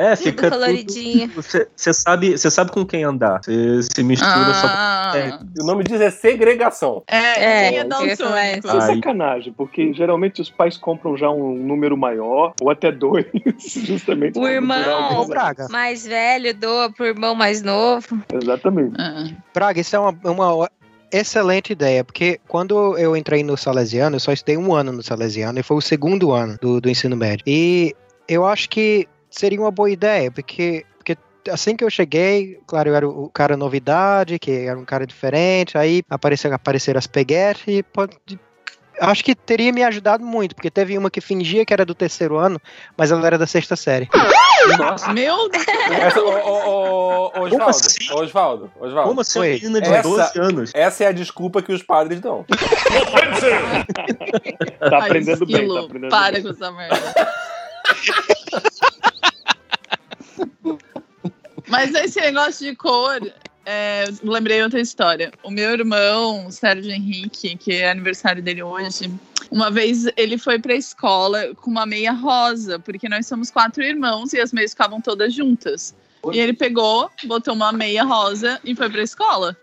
É fica tudo... coloridinho. Você sabe, você sabe com quem andar. Você se mistura só Ah, É. o nome diz é segregação. é, É, quem é isso. Isso é sacanagem, porque geralmente os pais compram já um número maior, ou até dois, justamente. O irmão. Mais velho doa pro irmão mais novo. Exatamente. Ah. Braga, isso é uma, uma excelente ideia, porque quando eu entrei no Salesiano, eu só estudei um ano no Salesiano, e foi o segundo ano do, do ensino médio. E eu acho que seria uma boa ideia, porque, porque assim que eu cheguei, claro, eu era o cara novidade, que era um cara diferente, aí apareceram, apareceram as peguetes e pode. Acho que teria me ajudado muito, porque teve uma que fingia que era do terceiro ano, mas ela era da sexta série. Meu Deus! Essa, ô, ô, ô, ô, Osvaldo, assim? Osvaldo, Osvaldo. Como assim? Oi. menina de Essa- 12 anos. Essa é a desculpa que os padres dão. Tá Ai, aprendendo bem, esquilo, tá aprendendo Para bem. com essa merda. Mas esse negócio de cor, é, lembrei outra história. O meu irmão, o Sérgio Henrique, que é aniversário dele hoje, uma vez ele foi pra escola com uma meia rosa, porque nós somos quatro irmãos e as meias ficavam todas juntas. E ele pegou, botou uma meia rosa e foi pra escola.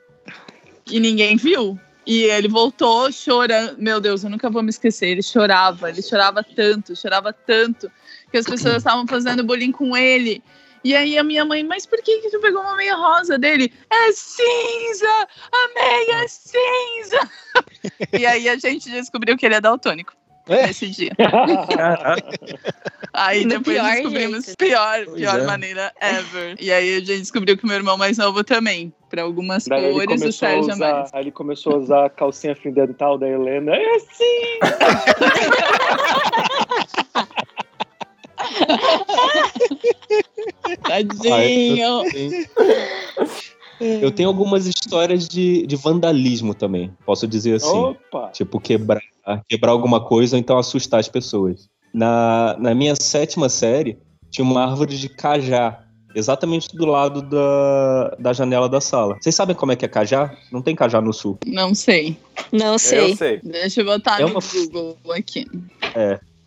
E ninguém viu. E ele voltou chorando. Meu Deus, eu nunca vou me esquecer. Ele chorava, ele chorava tanto, chorava tanto, que as pessoas estavam fazendo bullying com ele. E aí a minha mãe, mas por que, que tu pegou uma meia rosa dele? É cinza! A meia é cinza! e aí a gente descobriu que ele é daltônico É. nesse dia. Aí No depois pior descobrimos jeito. pior, pior é. maneira ever. E aí a gente descobriu que o meu irmão mais novo também. Pra algumas Daí cores, o Sérgio é usar, mais. aí ele começou a usar a calcinha fio dental da Helena. É assim! Tadinho. Eu tenho algumas histórias de, de vandalismo também, posso dizer assim. Opa! Tipo, quebrar, quebrar alguma coisa ou então assustar as pessoas. Na, na minha sétima série, tinha uma árvore de cajá, exatamente do lado da, da janela da sala. Vocês sabem como é que é cajá? Não tem cajá no sul. Não sei. Não sei. Eu sei. Deixa eu botar É no uma- Google aqui.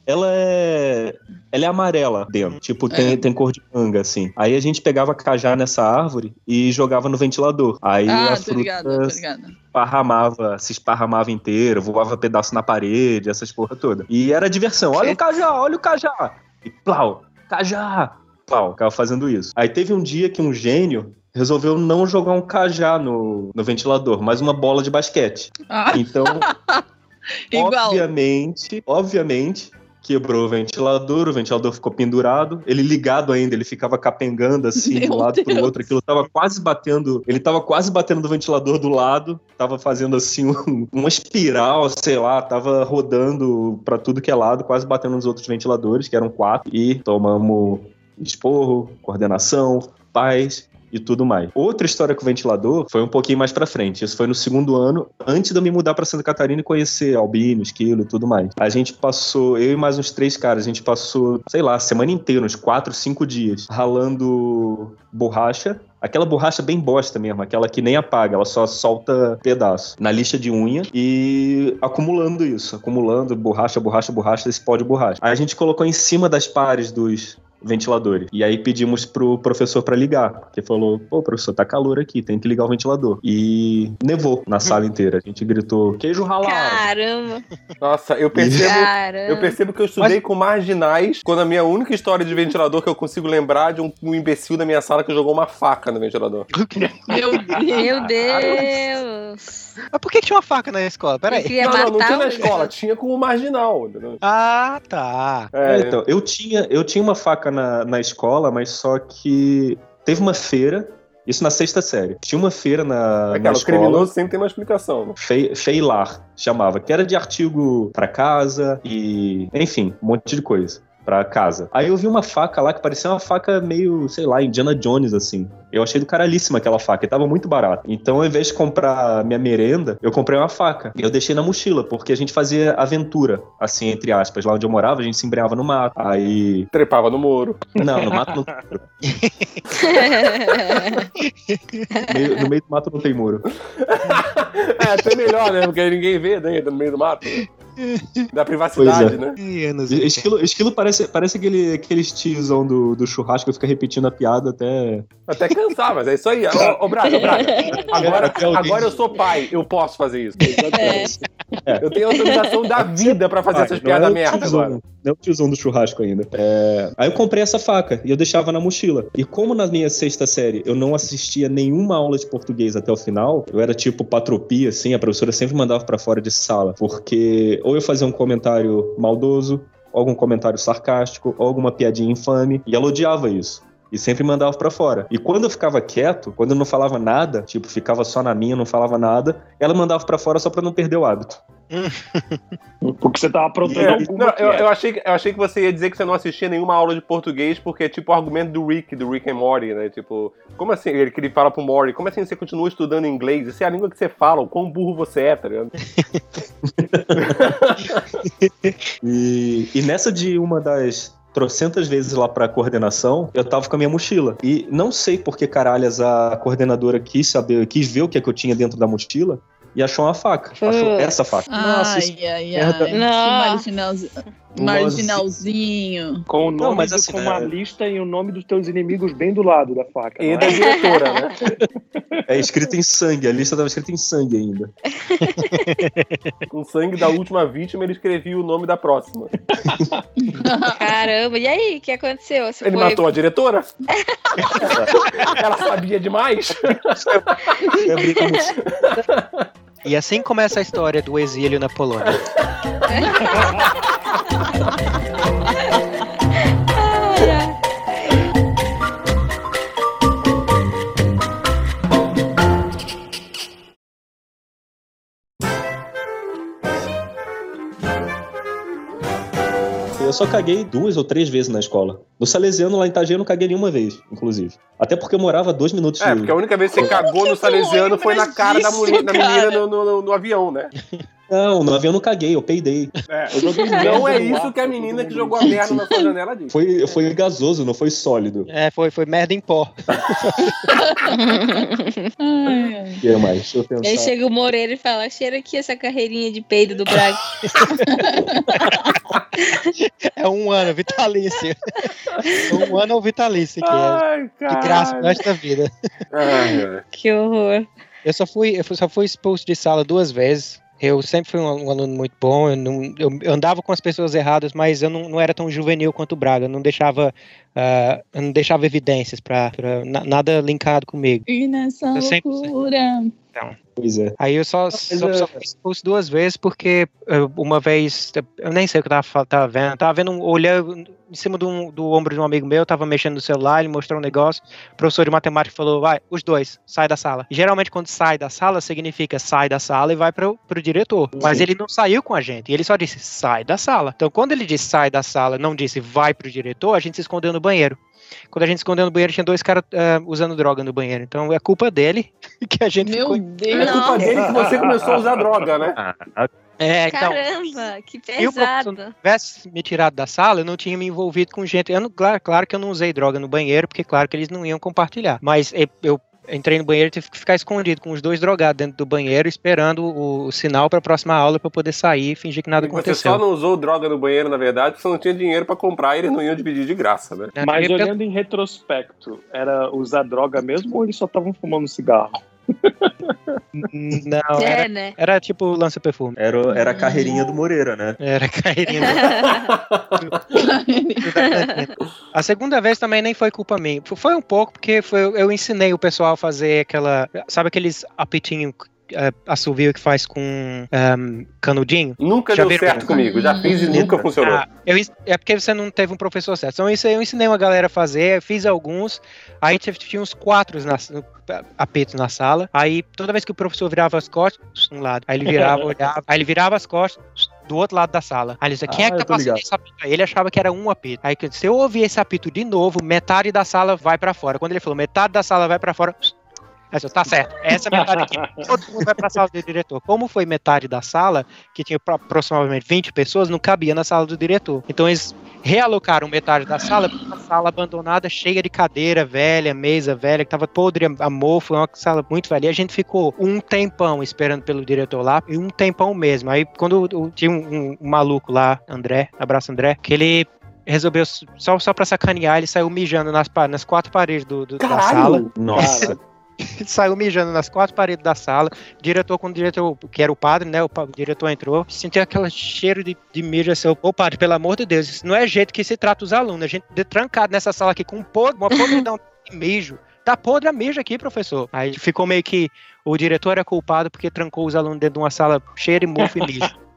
Ela é. Ela é amarela dentro. Tipo, tem, É. tem cor de manga, assim. Aí a gente pegava cajá nessa árvore e jogava no ventilador. Aí ah, a fruta esparramava, se esparramava inteiro, voava pedaço na parede, essas porra toda. E era diversão. Olha o cajá, olha o cajá. E plau, cajá, plau. Ficava fazendo isso. Aí teve um dia que um gênio resolveu não jogar um cajá no, no ventilador, mas uma bola de basquete. Ah, Então, igual. obviamente, obviamente, quebrou o ventilador, o ventilador ficou pendurado, ele ligado ainda, ele ficava capengando assim de Meu um lado pro Deus. outro, aquilo tava quase batendo, ele tava quase batendo do ventilador do lado, tava fazendo assim um- uma espiral, sei lá, tava rodando pra tudo que é lado, quase batendo nos outros ventiladores, que eram quatro, e tomamos esporro, coordenação, paz e tudo mais. Outra história com o ventilador foi um pouquinho mais pra frente. Isso foi no segundo ano, antes de eu me mudar pra Santa Catarina e conhecer Albino, Esquilo e tudo mais. A gente passou, eu e mais uns três caras, a gente passou, sei lá, a semana inteira, uns quatro, cinco dias, ralando borracha. Aquela borracha bem bosta mesmo, aquela que nem apaga, ela só solta pedaço na lixa de unha e acumulando isso, acumulando borracha, borracha, borracha, esse pó de borracha. Aí a gente colocou em cima das pares dos ventiladores. E aí pedimos pro professor pra ligar, porque falou: "Pô, professor, tá calor aqui, tem que ligar o ventilador". E nevou na sala inteira. A gente gritou: "Queijo ralado". Caramba, Nossa, eu percebo. caramba. Eu percebo que eu estudei com marginais quando a minha única história de ventilador que eu consigo lembrar de um, um imbecil da minha sala que jogou uma faca no ventilador. Meu Deus. Mas por que, que tinha uma faca na escola? Peraí. não, não, não tinha na o- escola, tinha como marginal. entendeu? Ah, tá. É, É, então, eu tinha, eu tinha uma faca na, na escola, mas só que teve uma feira, isso na sexta série. Tinha uma feira na, na Aquela, o escola. criminoso sempre tem uma explicação. né? Fe- Feilar chamava, que era de artigo pra casa e, enfim, um monte de coisa pra casa. Aí eu vi uma faca lá que parecia uma faca meio, sei lá, Indiana Jones assim. Eu achei do caralhíssima aquela faca, e tava muito barato. Então, ao invés de comprar minha merenda, eu comprei uma faca. E eu deixei na mochila, porque a gente fazia aventura, assim, entre aspas. Lá onde eu morava, a gente se embreava no mato. Aí. Trepava no muro. Não, no mato não tem muro. Meio- no meio do mato não tem muro. É, até melhor, né? Porque ninguém vê né, no meio do mato. Da privacidade, é. né? Esquilo, esquilo parece, parece aquele, aqueles tiozão do, do churrasco que fica repetindo a piada até. Até cansar, mas é isso aí. Ô, ô Braga, Braga, agora, agora eu sou pai, eu posso fazer isso. É. Eu tenho autorização da vida pra fazer essas Não piadas é o merda agora. Não o tiozão do churrasco ainda. É, Aí eu comprei essa faca e eu deixava na mochila. E como na minha sexta série eu não assistia nenhuma aula de português até o final, eu era tipo patropia, assim, a professora sempre mandava pra fora de sala. Porque ou eu fazia um comentário maldoso, ou algum comentário sarcástico, ou alguma piadinha infame, e ela odiava isso. E sempre mandava pra fora. E quando eu ficava quieto, quando eu não falava nada, tipo, ficava só na minha, não falava nada, ela mandava pra fora só pra não perder o hábito. Porque você tava aprontando É, alguma não, que eu, é. eu achei, que- eu achei que você ia dizer que você não assistia nenhuma aula de português, porque é tipo o argumento do Rick, do Rick and Morty, né? Tipo, como assim? Ele, que ele fala pro Morty, como assim você continua estudando inglês? Isso é a língua que você fala, o quão burro você é, tá ligado? E, e nessa de uma das trocentas vezes lá pra coordenação, eu tava com a minha mochila. E não sei por que caralhas a coordenadora quis saber, quis ver o que, é que eu tinha dentro da mochila e achou uma faca. Achou Putz. essa faca. Nossa, Ai, ai, merda. ai. Que Não. marginalzi- marginalzinho. Com o nome, mas do- assim, com uma é- lista e o nome dos teus inimigos bem do lado da faca. E não da é? diretora, né? é escrito em sangue, a lista tava escrita em sangue ainda. Com sangue da última vítima, ele escrevia o nome da próxima. Caramba, e aí, o que aconteceu? Você Ele foi... matou a diretora? Ela sabia demais? E assim começa a história do exílio na Polônia. Eu só caguei duas ou três vezes na escola. No Salesiano, lá em Itajaí, eu não caguei nenhuma vez, inclusive. Até porque eu morava dois minutos É, de... porque a única vez que você cagou no Salesiano foi na cara da, mulher, da menina no, no- no avião, né? Não, no avião eu não caguei, eu peidei. Eu joguei Não merda é isso que a menina que jogou a merda na sua janela disse. Foi, foi gasoso, não foi sólido. É, foi, foi merda em pó. Que mais? Deixa eu Aí pensar. chega o Moreira e fala: cheira aqui essa carreirinha de peido do Braga. É um ano, vitalício. um ano ou vitalício aqui. É. De cara. graça pro resto da vida. Ai. que horror. Eu só fui, eu só fui expulso de sala duas vezes. Eu sempre fui um, um aluno muito bom, eu, não- eu- andava com as pessoas erradas, mas eu não, não era tão juvenil quanto o Braga. Eu não deixava, ah, eu não deixava evidências para nada linkado comigo. E nessa Eu sempre- loucura. Pois é. Aí eu só, só, é- só fui expulso duas vezes porque eh, uma vez, eu nem sei o que eu tava, tava vendo, tava vendo, um, olhando em cima do, do ombro de um amigo meu, eu tava mexendo no celular, ele mostrou um negócio, o professor de matemática falou, vai, os dois, sai da sala. Geralmente quando sai da sala, significa sai da sala e vai pro, pro diretor. Mas ele não saiu com a gente, ele só disse, sai da sala. Então quando ele disse sai da sala, não disse vai pro diretor, a gente se escondeu no banheiro. Quando a gente se escondeu no banheiro, tinha dois caras eh, usando droga no banheiro. Então é culpa dele que a gente Meu ficou É Deus. culpa dele que você começou a usar droga, né? É, então, Caramba, que E o professor- pesado. tivesse me tirado da sala, eu não tinha me envolvido com gente. Eu não, claro, claro que eu não usei droga no banheiro, porque claro que eles não iam compartilhar. Mas eu, eu entrei no banheiro e tive que ficar escondido com os dois drogados dentro do banheiro, esperando o, o sinal para a próxima aula para poder sair e fingir que nada E você aconteceu. só não usou droga no banheiro, na verdade, porque você não tinha dinheiro pra comprar e eles não iam dividir de graça, né? É, Mas olhando em retrospecto, era usar droga mesmo ou eles só estavam fumando cigarro? Não, É, era, né? era tipo lança-perfume. Era, era a carreirinha do Moreira, né? Era carreirinha. A segunda vez também nem foi culpa minha. Foi um pouco porque foi, eu ensinei o pessoal a fazer aquela. Sabe aqueles apitinho uh, assovio que faz com um, canudinho? Nunca Já deu certo comigo. Já fiz e nunca funcionou. Ah, eu, é porque você não teve um professor certo. Então isso eu ensinei uma galera a fazer, fiz alguns. Aí tinha uns quatro na, apitos na sala. Aí toda vez que o professor virava as costas, um lado. Aí ele virava, olhava. Aí ele virava as costas. Do outro lado da sala. Aí ele dizia, quem Ah, é que tá eu tô passando ligado. esse apito? Aí ele achava que era um apito. Aí se eu ouvir esse apito de novo, metade da sala vai pra fora. Quando ele falou, metade da sala vai pra fora, Eu disse, tá certo, essa metade aqui, todo mundo vai pra sala do diretor. Como foi metade da sala, que tinha pro- aproximadamente 20 pessoas, não cabia na sala do diretor. Então eles realocaram metade da sala para uma sala abandonada, cheia de cadeira velha, mesa velha, que tava podre a a mofo, é uma sala muito velha. E a gente ficou um tempão esperando pelo diretor lá, e um tempão mesmo. Aí quando tinha um, um- um maluco lá, André, abraço André, que ele resolveu, só, só pra sacanear, ele saiu mijando nas, nas quatro paredes do, do- da sala. Nossa. saiu mijando nas quatro paredes da sala. Diretor, quando o diretor, que era o padre, né? O, o diretor entrou, sentiu aquele cheiro de, de mijo assim. Ô, padre, pelo amor de Deus, isso não é jeito que se trata os alunos. A gente de trancado nessa sala aqui com um pod, uma podridão de mijo. Tá podre a mijo aqui, professor. Aí ficou meio que o diretor era culpado porque trancou os alunos dentro de uma sala cheia de mofo e mijo.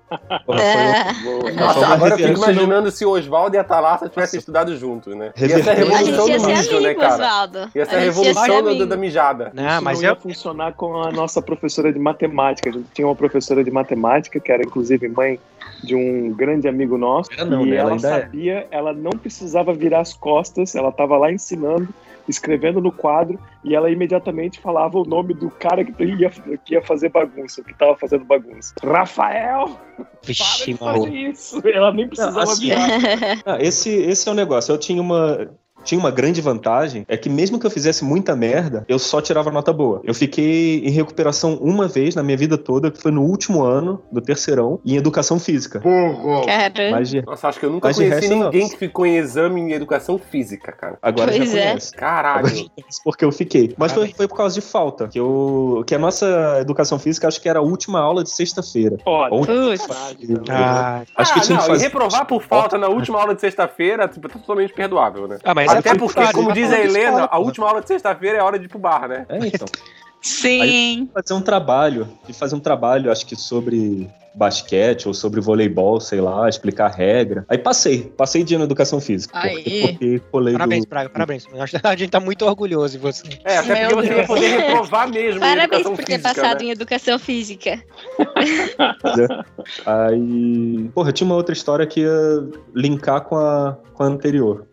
Porra, É. Nossa, agora eu fico imaginando se Oswaldo e a Thalassa tivessem estudado juntos, né? Ia ser a revolução gente do mijo, né, cara? Ia ser a revolução ser da, da mijada. Não, Isso mas não ia eu. funcionar com a nossa professora de matemática. A gente tinha uma professora de matemática, que era inclusive mãe de um grande amigo nosso. Era não, e né? Ela ela é. sabia, ela não precisava virar as costas, ela estava lá ensinando, escrevendo no quadro, e ela imediatamente falava o nome do cara que ia, que ia fazer bagunça, que estava fazendo bagunça. Rafael! Vixe, para de mano. fazer isso! Ela nem precisava Não, assim, virar. Ah, esse, esse é o negócio. Eu tinha uma. Tinha uma grande vantagem, é que mesmo que eu fizesse muita merda, eu só tirava nota boa. Eu fiquei em recuperação uma vez na minha vida toda, que foi no último ano do terceirão, em educação física. Caramba. Mas de- Nossa, acho que eu nunca Mas conheci resto, não. ninguém que ficou em exame em educação física, cara. agora Pois já é. conhece. Caralho. Agora já conhece porque eu fiquei. Mas foi, foi por causa de falta. Que, eu, que a nossa educação física acho que era a última aula de sexta-feira. Olha, Putz. Ah, Acho que ah, tinha não, que e fazer. reprovar por falta na última aula de sexta-feira, tipo, tá totalmente perdoável, né? ah, mas Até é porque, como diz a de Helena, escola, a última aula de sexta-feira é hora de ir pro bar, né? É, então. Sim. fazer um trabalho, de fazer um trabalho, acho que sobre basquete ou sobre voleibol, sei lá, explicar regra. Aí passei, passei de ano educação física. Aí. Porque, porque colei Parabéns, do... Praga, parabéns. A gente tá muito orgulhoso de você. É, até Meu porque você ia Deus. poder reprovar mesmo. Parabéns por ter física, passado né? em educação física. Aí. Porra, tinha uma outra história que ia linkar com a, com a anterior.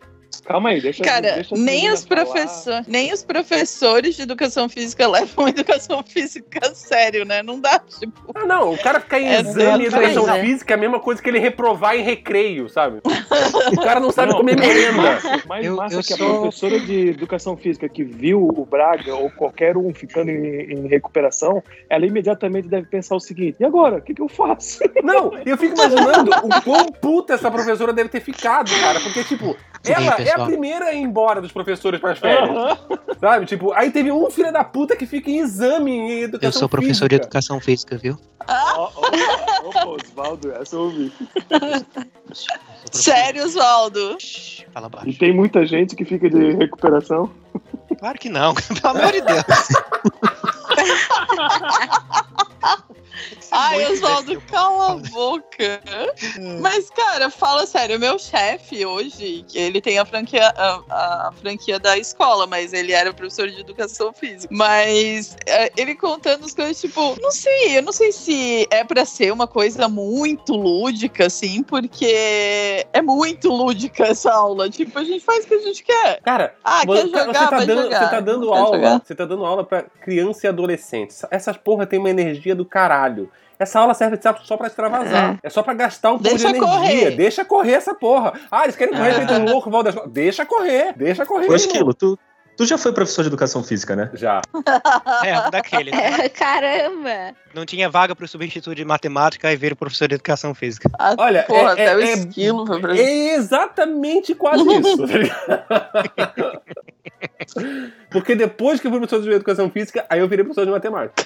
Calma aí, deixa Cara, deixa a nem os, falar. professor, nem os professores de educação física levam educação física a sério, né? Não dá, tipo. Ah, não, o cara ficar em É exame em exatamente, educação é. física é a mesma coisa que ele reprovar em recreio, sabe? O cara não sabe Não, comer merenda. Mais Eu- massa eu que a sou- professora de educação física que viu o Braga ou qualquer um ficando em, em recuperação, ela imediatamente deve pensar o seguinte: e agora? O que, que eu faço? Não, eu fico imaginando o quão puta essa professora deve ter ficado, cara. Porque, tipo, Sim, ela é a primeira a ir embora dos professores pras férias. Sabe? Tipo, aí teve um filho da puta que fica em exame em educação Eu sou professor de educação física, viu? Ó, ó, Opa, Osvaldo, essa eu ouvi. Sério, Oswaldo? Shhh, Fala E baixo. tem muita gente que fica de recuperação. Claro que não, pelo amor de Deus. Ai, Muito Oswaldo, cala a boca. Mas, cara, fala sério, meu chefe hoje, ele tem a franquia, a, a franquia da escola, mas ele era professor de educação física. Mas é, ele contando as coisas, tipo, não sei, eu não sei se é pra ser uma coisa muito lúdica, assim, porque é muito lúdica essa aula. Tipo, a gente faz o que a gente quer. Cara, Ah, Mano, quer jogar? você tá vai dando, jogar. Você tá dando aula. Você tá dando aula pra criança e adolescente. Essas porra tem uma energia do caralho. Essa aula serve só pra extravasar. É, só pra gastar um pouco de Deixa energia. correr. Deixa correr essa porra. Ah, eles querem correr Ah. feito um louco, volta da escola. Deixa correr, deixa correr. Ô, irmão. Esquilo, tu, tu já foi professor de educação física, né? Já. É, um daquele. né? É, caramba! Não tinha vaga pro substituto de matemática e veio professor de educação física. Ah, Olha, porra, é- até o é- esquilo foi pra É exatamente quase isso. tá ligado? Porque depois que eu fui professor de educação física, aí eu virei professor de matemática.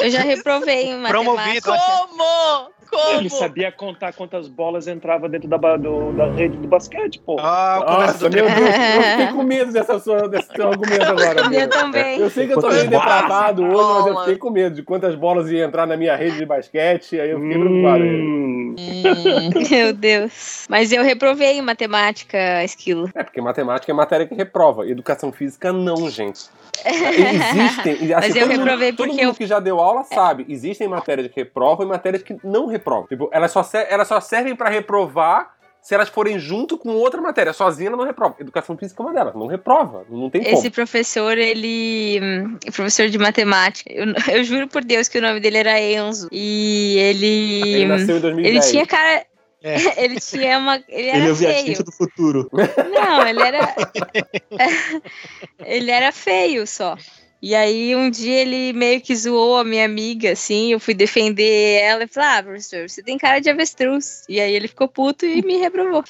Eu já reprovei em Promovido. matemática. Como? Como? Ele sabia contar quantas bolas entravam dentro da, do- da rede do basquete, pô. Ah, Nossa, do meu Deus, eu fiquei com medo dessa sua, desse seu argumento agora. Eu amigo. também. Eu sei que eu tô meio depravado hoje, mas eu fiquei com medo de quantas bolas iam entrar na minha rede de basquete, aí eu fiquei preocupado. Hum, Hum. Meu Deus. Mas eu reprovei em matemática, esquilo. É, porque matemática é matéria que reprova, educação física não, gente. Existem. Assim, Mas eu todo mundo- reprovei todo porque mundo eu- que já deu aula sabe, existem matérias que reprovam e matérias que não reprovam. Tipo, elas só, elas só servem pra reprovar se elas forem junto com outra matéria. Sozinha ela não reprova. Educação física é uma delas, não reprova, não tem como. Esse professor, ele. hum, Professor de matemática. Eu, eu juro por Deus que o nome dele era Enzo. E ele. Ele nasceu em 2010. Ele tinha cara. É. Ele tinha uma. Ele era Ele é o feio. do futuro. Não, ele era. ele era feio só. E aí um dia ele meio que zoou a minha amiga, assim, eu fui defender ela e falei, ah, professor, você tem cara de avestruz. E aí ele ficou puto e me reprovou.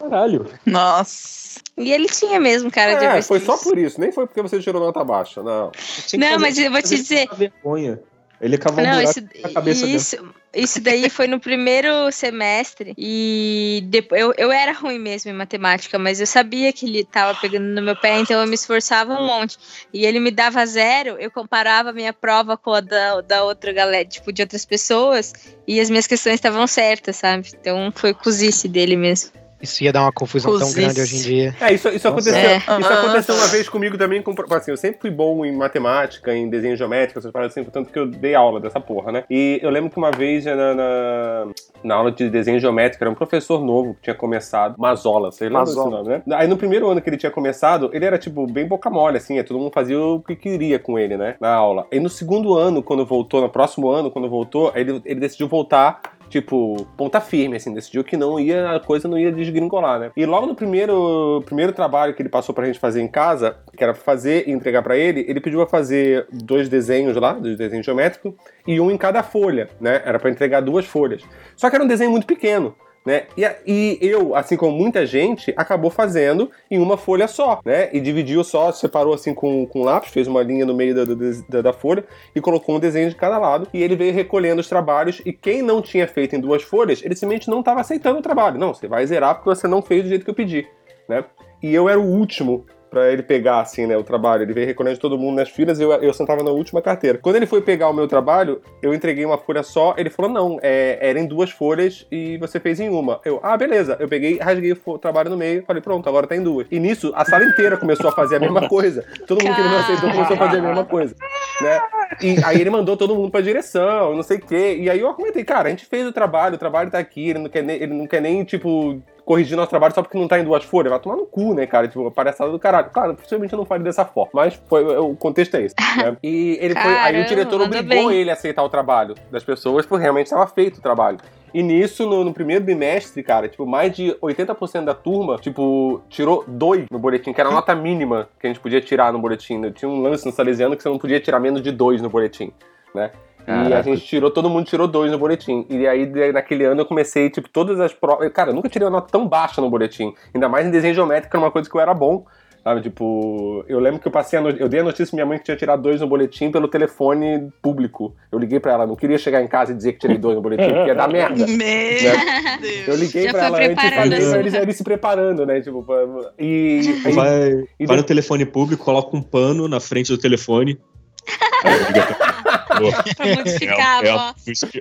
Caralho. Nossa. E ele tinha mesmo cara de É, avestruz. foi só por isso, nem foi porque você tirou nota baixa, não. Não, fazer- mas eu vou te dizer. vergonha. Ele cavou um Não, buraco isso, na cabeça dele. isso, isso daí foi no primeiro semestre e depois, eu, eu era ruim mesmo em matemática, mas eu sabia que ele tava pegando no meu pé, então eu me esforçava um monte. E ele me dava zero, eu comparava a minha prova com a da, da outra galera, tipo, de outras pessoas, e as minhas questões estavam certas, sabe? Então foi cozice dele mesmo. Isso ia dar uma confusão tão grande hoje em dia. É, isso, isso aconteceu. É. Isso aconteceu uma vez comigo também. Com, assim, eu sempre fui bom em matemática, em desenho geométrico, essas paradas assim, tanto que eu dei aula dessa porra, né? E eu lembro que uma vez na, na, na aula de desenho geométrico, era um professor novo que tinha começado, Mazola, lembram desse Mazola. nome, né? Aí no primeiro ano que ele tinha começado, ele era, tipo, bem boca mole, assim, é, todo mundo fazia o que queria com ele, né? Na aula. E no segundo ano, quando voltou, no próximo ano, quando voltou, aí ele, ele decidiu voltar tipo, ponta firme, assim, decidiu que não ia, a coisa não ia desgringolar, né? E logo no primeiro, primeiro trabalho que ele passou pra gente fazer em casa, que era fazer e entregar pra ele, ele pediu pra fazer dois desenhos lá, dois desenhos geométricos, e um em cada folha, né? Era pra entregar duas folhas. Só que era um desenho muito pequeno. Né? E, e eu, assim como muita gente, acabou fazendo em uma folha só, né? E dividiu só, separou assim com, com lápis, fez uma linha no meio da, da, da- da folha e colocou um desenho de cada lado. E ele veio recolhendo os trabalhos. E quem não tinha feito em duas folhas, ele simplesmente não estava aceitando o trabalho. Não, você vai zerar porque você não fez do jeito que eu pedi, né? E eu era o último pra ele pegar, assim, né, o trabalho. Ele veio recolhendo todo mundo nas filas e eu, eu sentava na última carteira. Quando ele foi pegar o meu trabalho, eu entreguei uma folha só. Ele falou: não, é, era em duas folhas e você fez em uma. Eu, ah, beleza. Eu peguei, rasguei o trabalho no meio, falei: pronto, agora tá em duas. E nisso, a sala inteira começou a fazer a mesma coisa. Todo mundo que não aceitou começou a fazer a mesma coisa. Né? E aí ele mandou todo mundo pra direção, não sei o quê. E aí eu comentei, cara, a gente fez o trabalho, o trabalho tá aqui, ele não quer nem, ele não quer nem tipo, corrigir nosso trabalho só porque não tá em duas folhas. Vai tomar no cu, né, cara? Tipo, palhaçada do caralho. Claro, possivelmente eu não faria dessa forma, mas foi, o contexto é esse. Né? E ele foi. Aí o Caramba, diretor obrigou bem. ele a aceitar o trabalho das pessoas, porque realmente estava feito o trabalho. E nisso, no, no primeiro bimestre, cara, tipo, mais de 80% da turma, tipo, tirou dois no boletim, que era a nota mínima que a gente podia tirar no boletim. Tinha um lance no Salesiano que você não podia tirar menos de dois no boletim, né? E a Caraca. gente tirou, todo mundo tirou dois no boletim. E aí, naquele ano, eu comecei, tipo, todas as provas. Cara, eu nunca tirei uma nota tão baixa no boletim. Ainda mais em desenho geométrico, era uma coisa que eu era bom. Sabe, tipo, eu lembro que eu passei a no... eu dei a notícia pra minha mãe que tinha tirado dois no boletim pelo telefone público. Eu liguei pra ela, não queria chegar em casa e dizer que tirei dois no boletim, porque ia dar merda. Meu Deus. Eu liguei Já pra ela antes e falei assim. pra eles, eles se preparando, né? Tipo, pra- e. aí- Vai, e vai no telefone público, coloca um pano na frente do telefone. Aí pra- modificar é, a voz.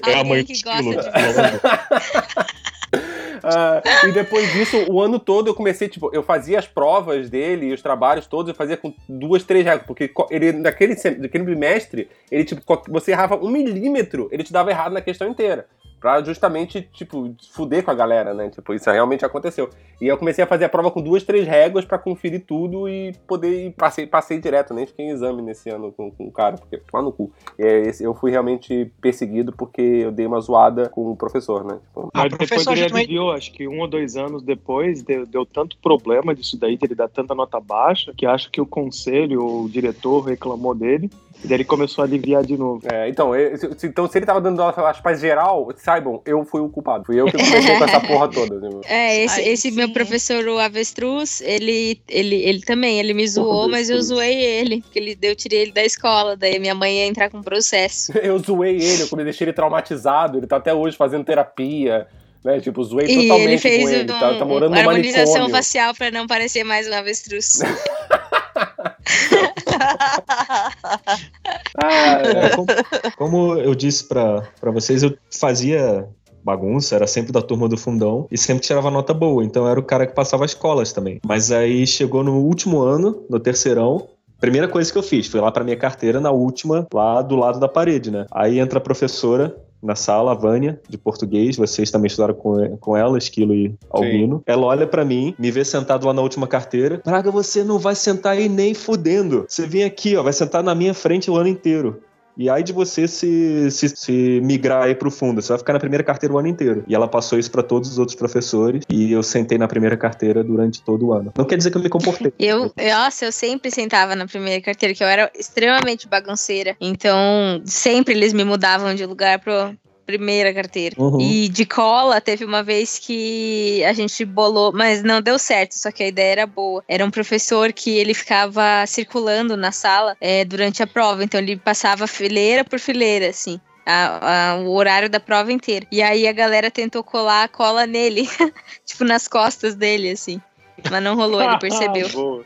é a Alguém mãe que do gosta de- Ah, e depois disso, o ano todo eu comecei, tipo, eu fazia as provas dele e os trabalhos todos, eu fazia com duas, três regras, porque ele, naquele, naquele bimestre, ele, tipo, você errava um milímetro, ele te dava errado na questão inteira. Pra justamente, tipo, fuder com a galera, né? Tipo, isso realmente aconteceu. E eu comecei a fazer a prova com duas, três réguas pra conferir tudo e poder. E passei, passei direto, nem fiquei em exame nesse ano com, com o cara, porque tomar no cu. E é, esse- eu fui realmente perseguido porque eu dei uma zoada com o professor, né? Tipo, Ah, Mas depois professor, ele também- aliviou, acho que um ou dois anos depois, deu, deu tanto problema disso daí, de ele dar tanta nota baixa, que acho que o conselho, ou o diretor reclamou dele, e daí ele começou a aliviar de novo. É, então, eu- se, então, se ele tava dando aula para geral, saibam, eu fui o culpado. Fui eu que comecei com essa porra toda. tipo. É, esse, Ai, esse meu professor, o Avestruz, ele, ele, ele também, ele me zoou, mas eu zoei ele, porque ele, eu tirei ele da escola, daí minha mãe ia entrar com processo. Eu zoei ele, eu deixei ele traumatizado, ele tá até hoje fazendo terapia. Né? Tipo, zoei E totalmente ele fez com ele. um, Tá, tá morando uma no harmonização manicômio. facial pra não parecer mais um avestruz. Ah, é. Como, como eu disse pra vocês, eu fazia bagunça, era sempre da turma do fundão e sempre tirava nota boa, então era o cara que passava as escolas também. Mas aí chegou no último ano, no terceirão, primeira coisa que eu fiz, fui lá pra minha carteira na última, lá do lado da parede, né? Aí entra a professora na sala, a Vânia, de português, vocês também estudaram com, com ela, Esquilo e Albino. Ela olha pra mim, me vê sentado lá na última carteira. Braga, você não vai sentar aí nem fudendo. Você vem aqui, ó, vai sentar na minha frente o ano inteiro. E aí de você se, se, se migrar aí pro fundo, você vai ficar na primeira carteira o ano inteiro. E ela passou isso pra todos os outros professores e eu sentei na primeira carteira durante todo o ano. Não quer dizer que eu me comportei. Eu, nossa, eu sempre sentava na primeira carteira, que eu era extremamente bagunceira. Então, sempre eles me mudavam de lugar pro primeira carteira. Uhum. E de cola, teve uma vez que a gente bolou, mas não deu certo, só que a ideia era boa. Era um professor que ele ficava circulando na sala é, durante a prova, então ele passava fileira por fileira, assim. a- a- o horário da prova inteira. E aí a galera tentou colar a cola nele, tipo nas costas dele, assim. Mas não rolou, ele percebeu. Boa.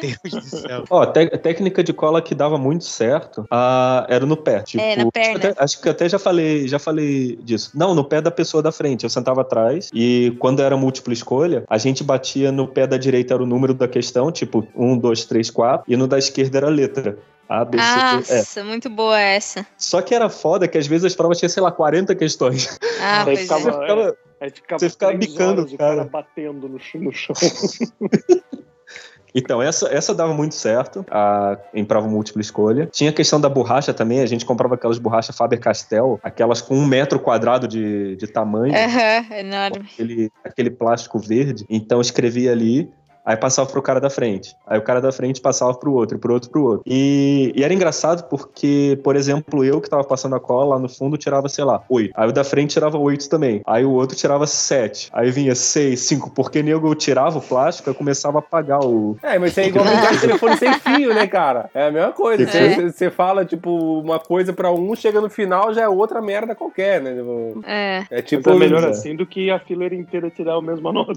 Deus do céu. Ó, te- técnica de cola que dava muito certo ah, era no pé. Tipo, É, na perna. até- acho que até já falei, já falei disso. Não, no pé da pessoa da frente. Eu sentava atrás e quando era múltipla escolha, a gente batia no pé da direita era o número da questão, tipo um, dois, três, quatro, e no da esquerda era a letra. A, B, C, D, E. Nossa, muito boa essa. Só que era foda que às vezes as provas tinham, sei lá, 40 questões. Ah, Aí pois ficava- é. ficava- Aí ficava Você ficava bicando, horas o cara. batendo no, no chão. Então, essa, essa dava muito certo a, em prova múltipla escolha. Tinha a questão da borracha também, a gente comprava aquelas borrachas Faber-Castell, aquelas com um metro quadrado de, de tamanho, Aham, enorme. aquele, aquele plástico verde. Então, escrevia ali, aí passava pro cara da frente. Aí o cara da frente passava pro outro, pro outro, pro outro. E, e era engraçado porque, por exemplo, eu que tava passando a cola lá no fundo tirava, sei lá, oito. Aí o da frente tirava oito também. Aí o outro tirava sete. Aí vinha seis, cinco. Porque nego eu tirava o plástico, eu começava a apagar o, É, mas isso é igual ligar o telefone sem fio, né, cara? É a mesma coisa. É. Você você fala, tipo, uma coisa pra um, chega no final, já é outra merda qualquer, né? Tipo, É. É tipo. Mas é melhor é. assim do que a fileira inteira tirar a mesma nota.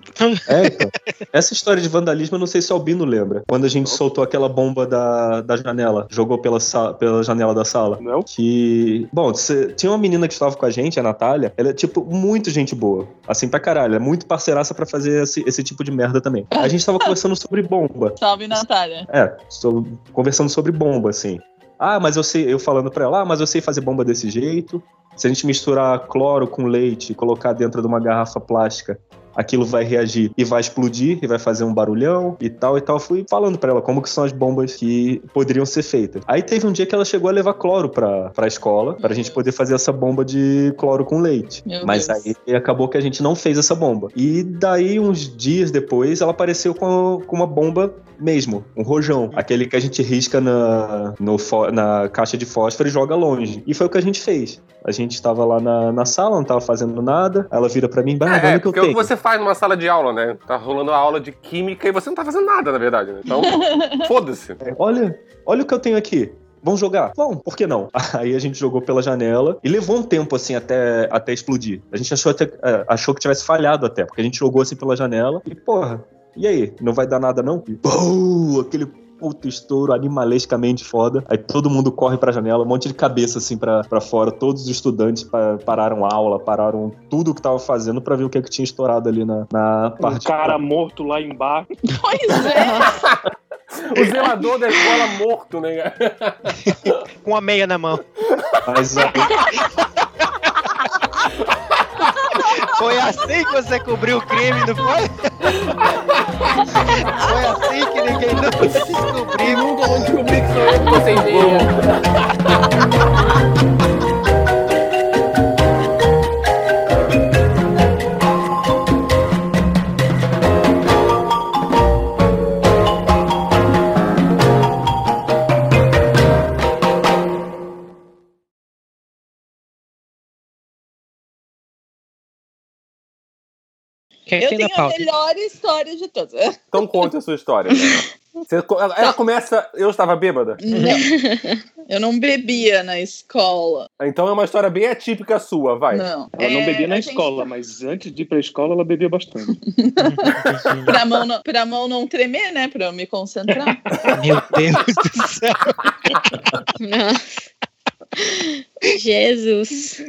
É, então. Essa história de vandalismo, eu não sei se o Albino lembra. Quando a gente soltou aquela bomba da, da janela, jogou pela, pela janela da sala. Não? Que. Bom, cê- tinha uma menina que estava com a gente, a Natália. Ela é, tipo, muito gente boa. Assim, pra caralho. É muito parceiraça pra fazer esse, esse tipo de merda também. A gente tava conversando sobre bomba. Salve, Natália. É, so- conversando sobre bomba, assim. Ah, mas eu sei, eu falando pra ela, ah, mas eu sei fazer bomba desse jeito. Se a gente misturar cloro com leite e colocar dentro de uma garrafa plástica, aquilo vai reagir e vai explodir e vai fazer um barulhão e tal e tal. Fui falando pra ela como que são as bombas que poderiam ser feitas. Aí teve um dia que ela chegou a levar cloro pra, pra escola, pra gente poder fazer essa bomba de cloro com leite. Meu Mas Deus. aí acabou que a gente não fez essa bomba. E daí, uns dias depois, ela apareceu com, com uma bomba mesmo, um rojão. Aquele que a gente risca na, no na caixa de fósforo e joga longe. E foi o que a gente fez. A gente tava lá na, na sala, não tava fazendo nada. Ela vira pra mim, bah, É, olha é o que eu é tenho. você faz numa sala de aula, né? Tá rolando a aula de química e você não tá fazendo nada, na verdade, né? Então, foda-se. Olha, olha o que eu tenho aqui. Vamos jogar? Vamos, por que não? Aí a gente jogou pela janela e levou um tempo assim até, até explodir. A gente achou, até, é, achou que tivesse falhado até, porque a gente jogou assim pela janela e, porra, e aí? Não vai dar nada não? E, pum, aquele puto estouro animalescamente foda. Aí todo mundo corre pra janela, um monte de cabeça assim pra, pra fora. Todos os estudantes pa- pararam a aula, pararam tudo o que tava fazendo pra ver o que, é que tinha estourado ali na, na Um parte. cara morto lá embaixo. Pois é. O zelador da escola morto, né? Com a meia na mão. Mas aí, Foi assim que você cobriu o crime, não foi? Foi assim que ninguém nunca descobriu. Nunca vão descobrir que sou eu que vocês Quem Eu tenho a pauta? melhor história de todas. Então conte a sua história. Você- ela começa. Eu estava bêbada. Não. Eu não bebia na escola. Então é uma história bem atípica sua, vai. Não. Ela não É, bebia na a gente escola, mas antes de ir pra escola, ela bebia bastante. Pra mão, não, pra mão não tremer, né? Pra eu me concentrar. Meu Deus do céu. Nossa. Jesus.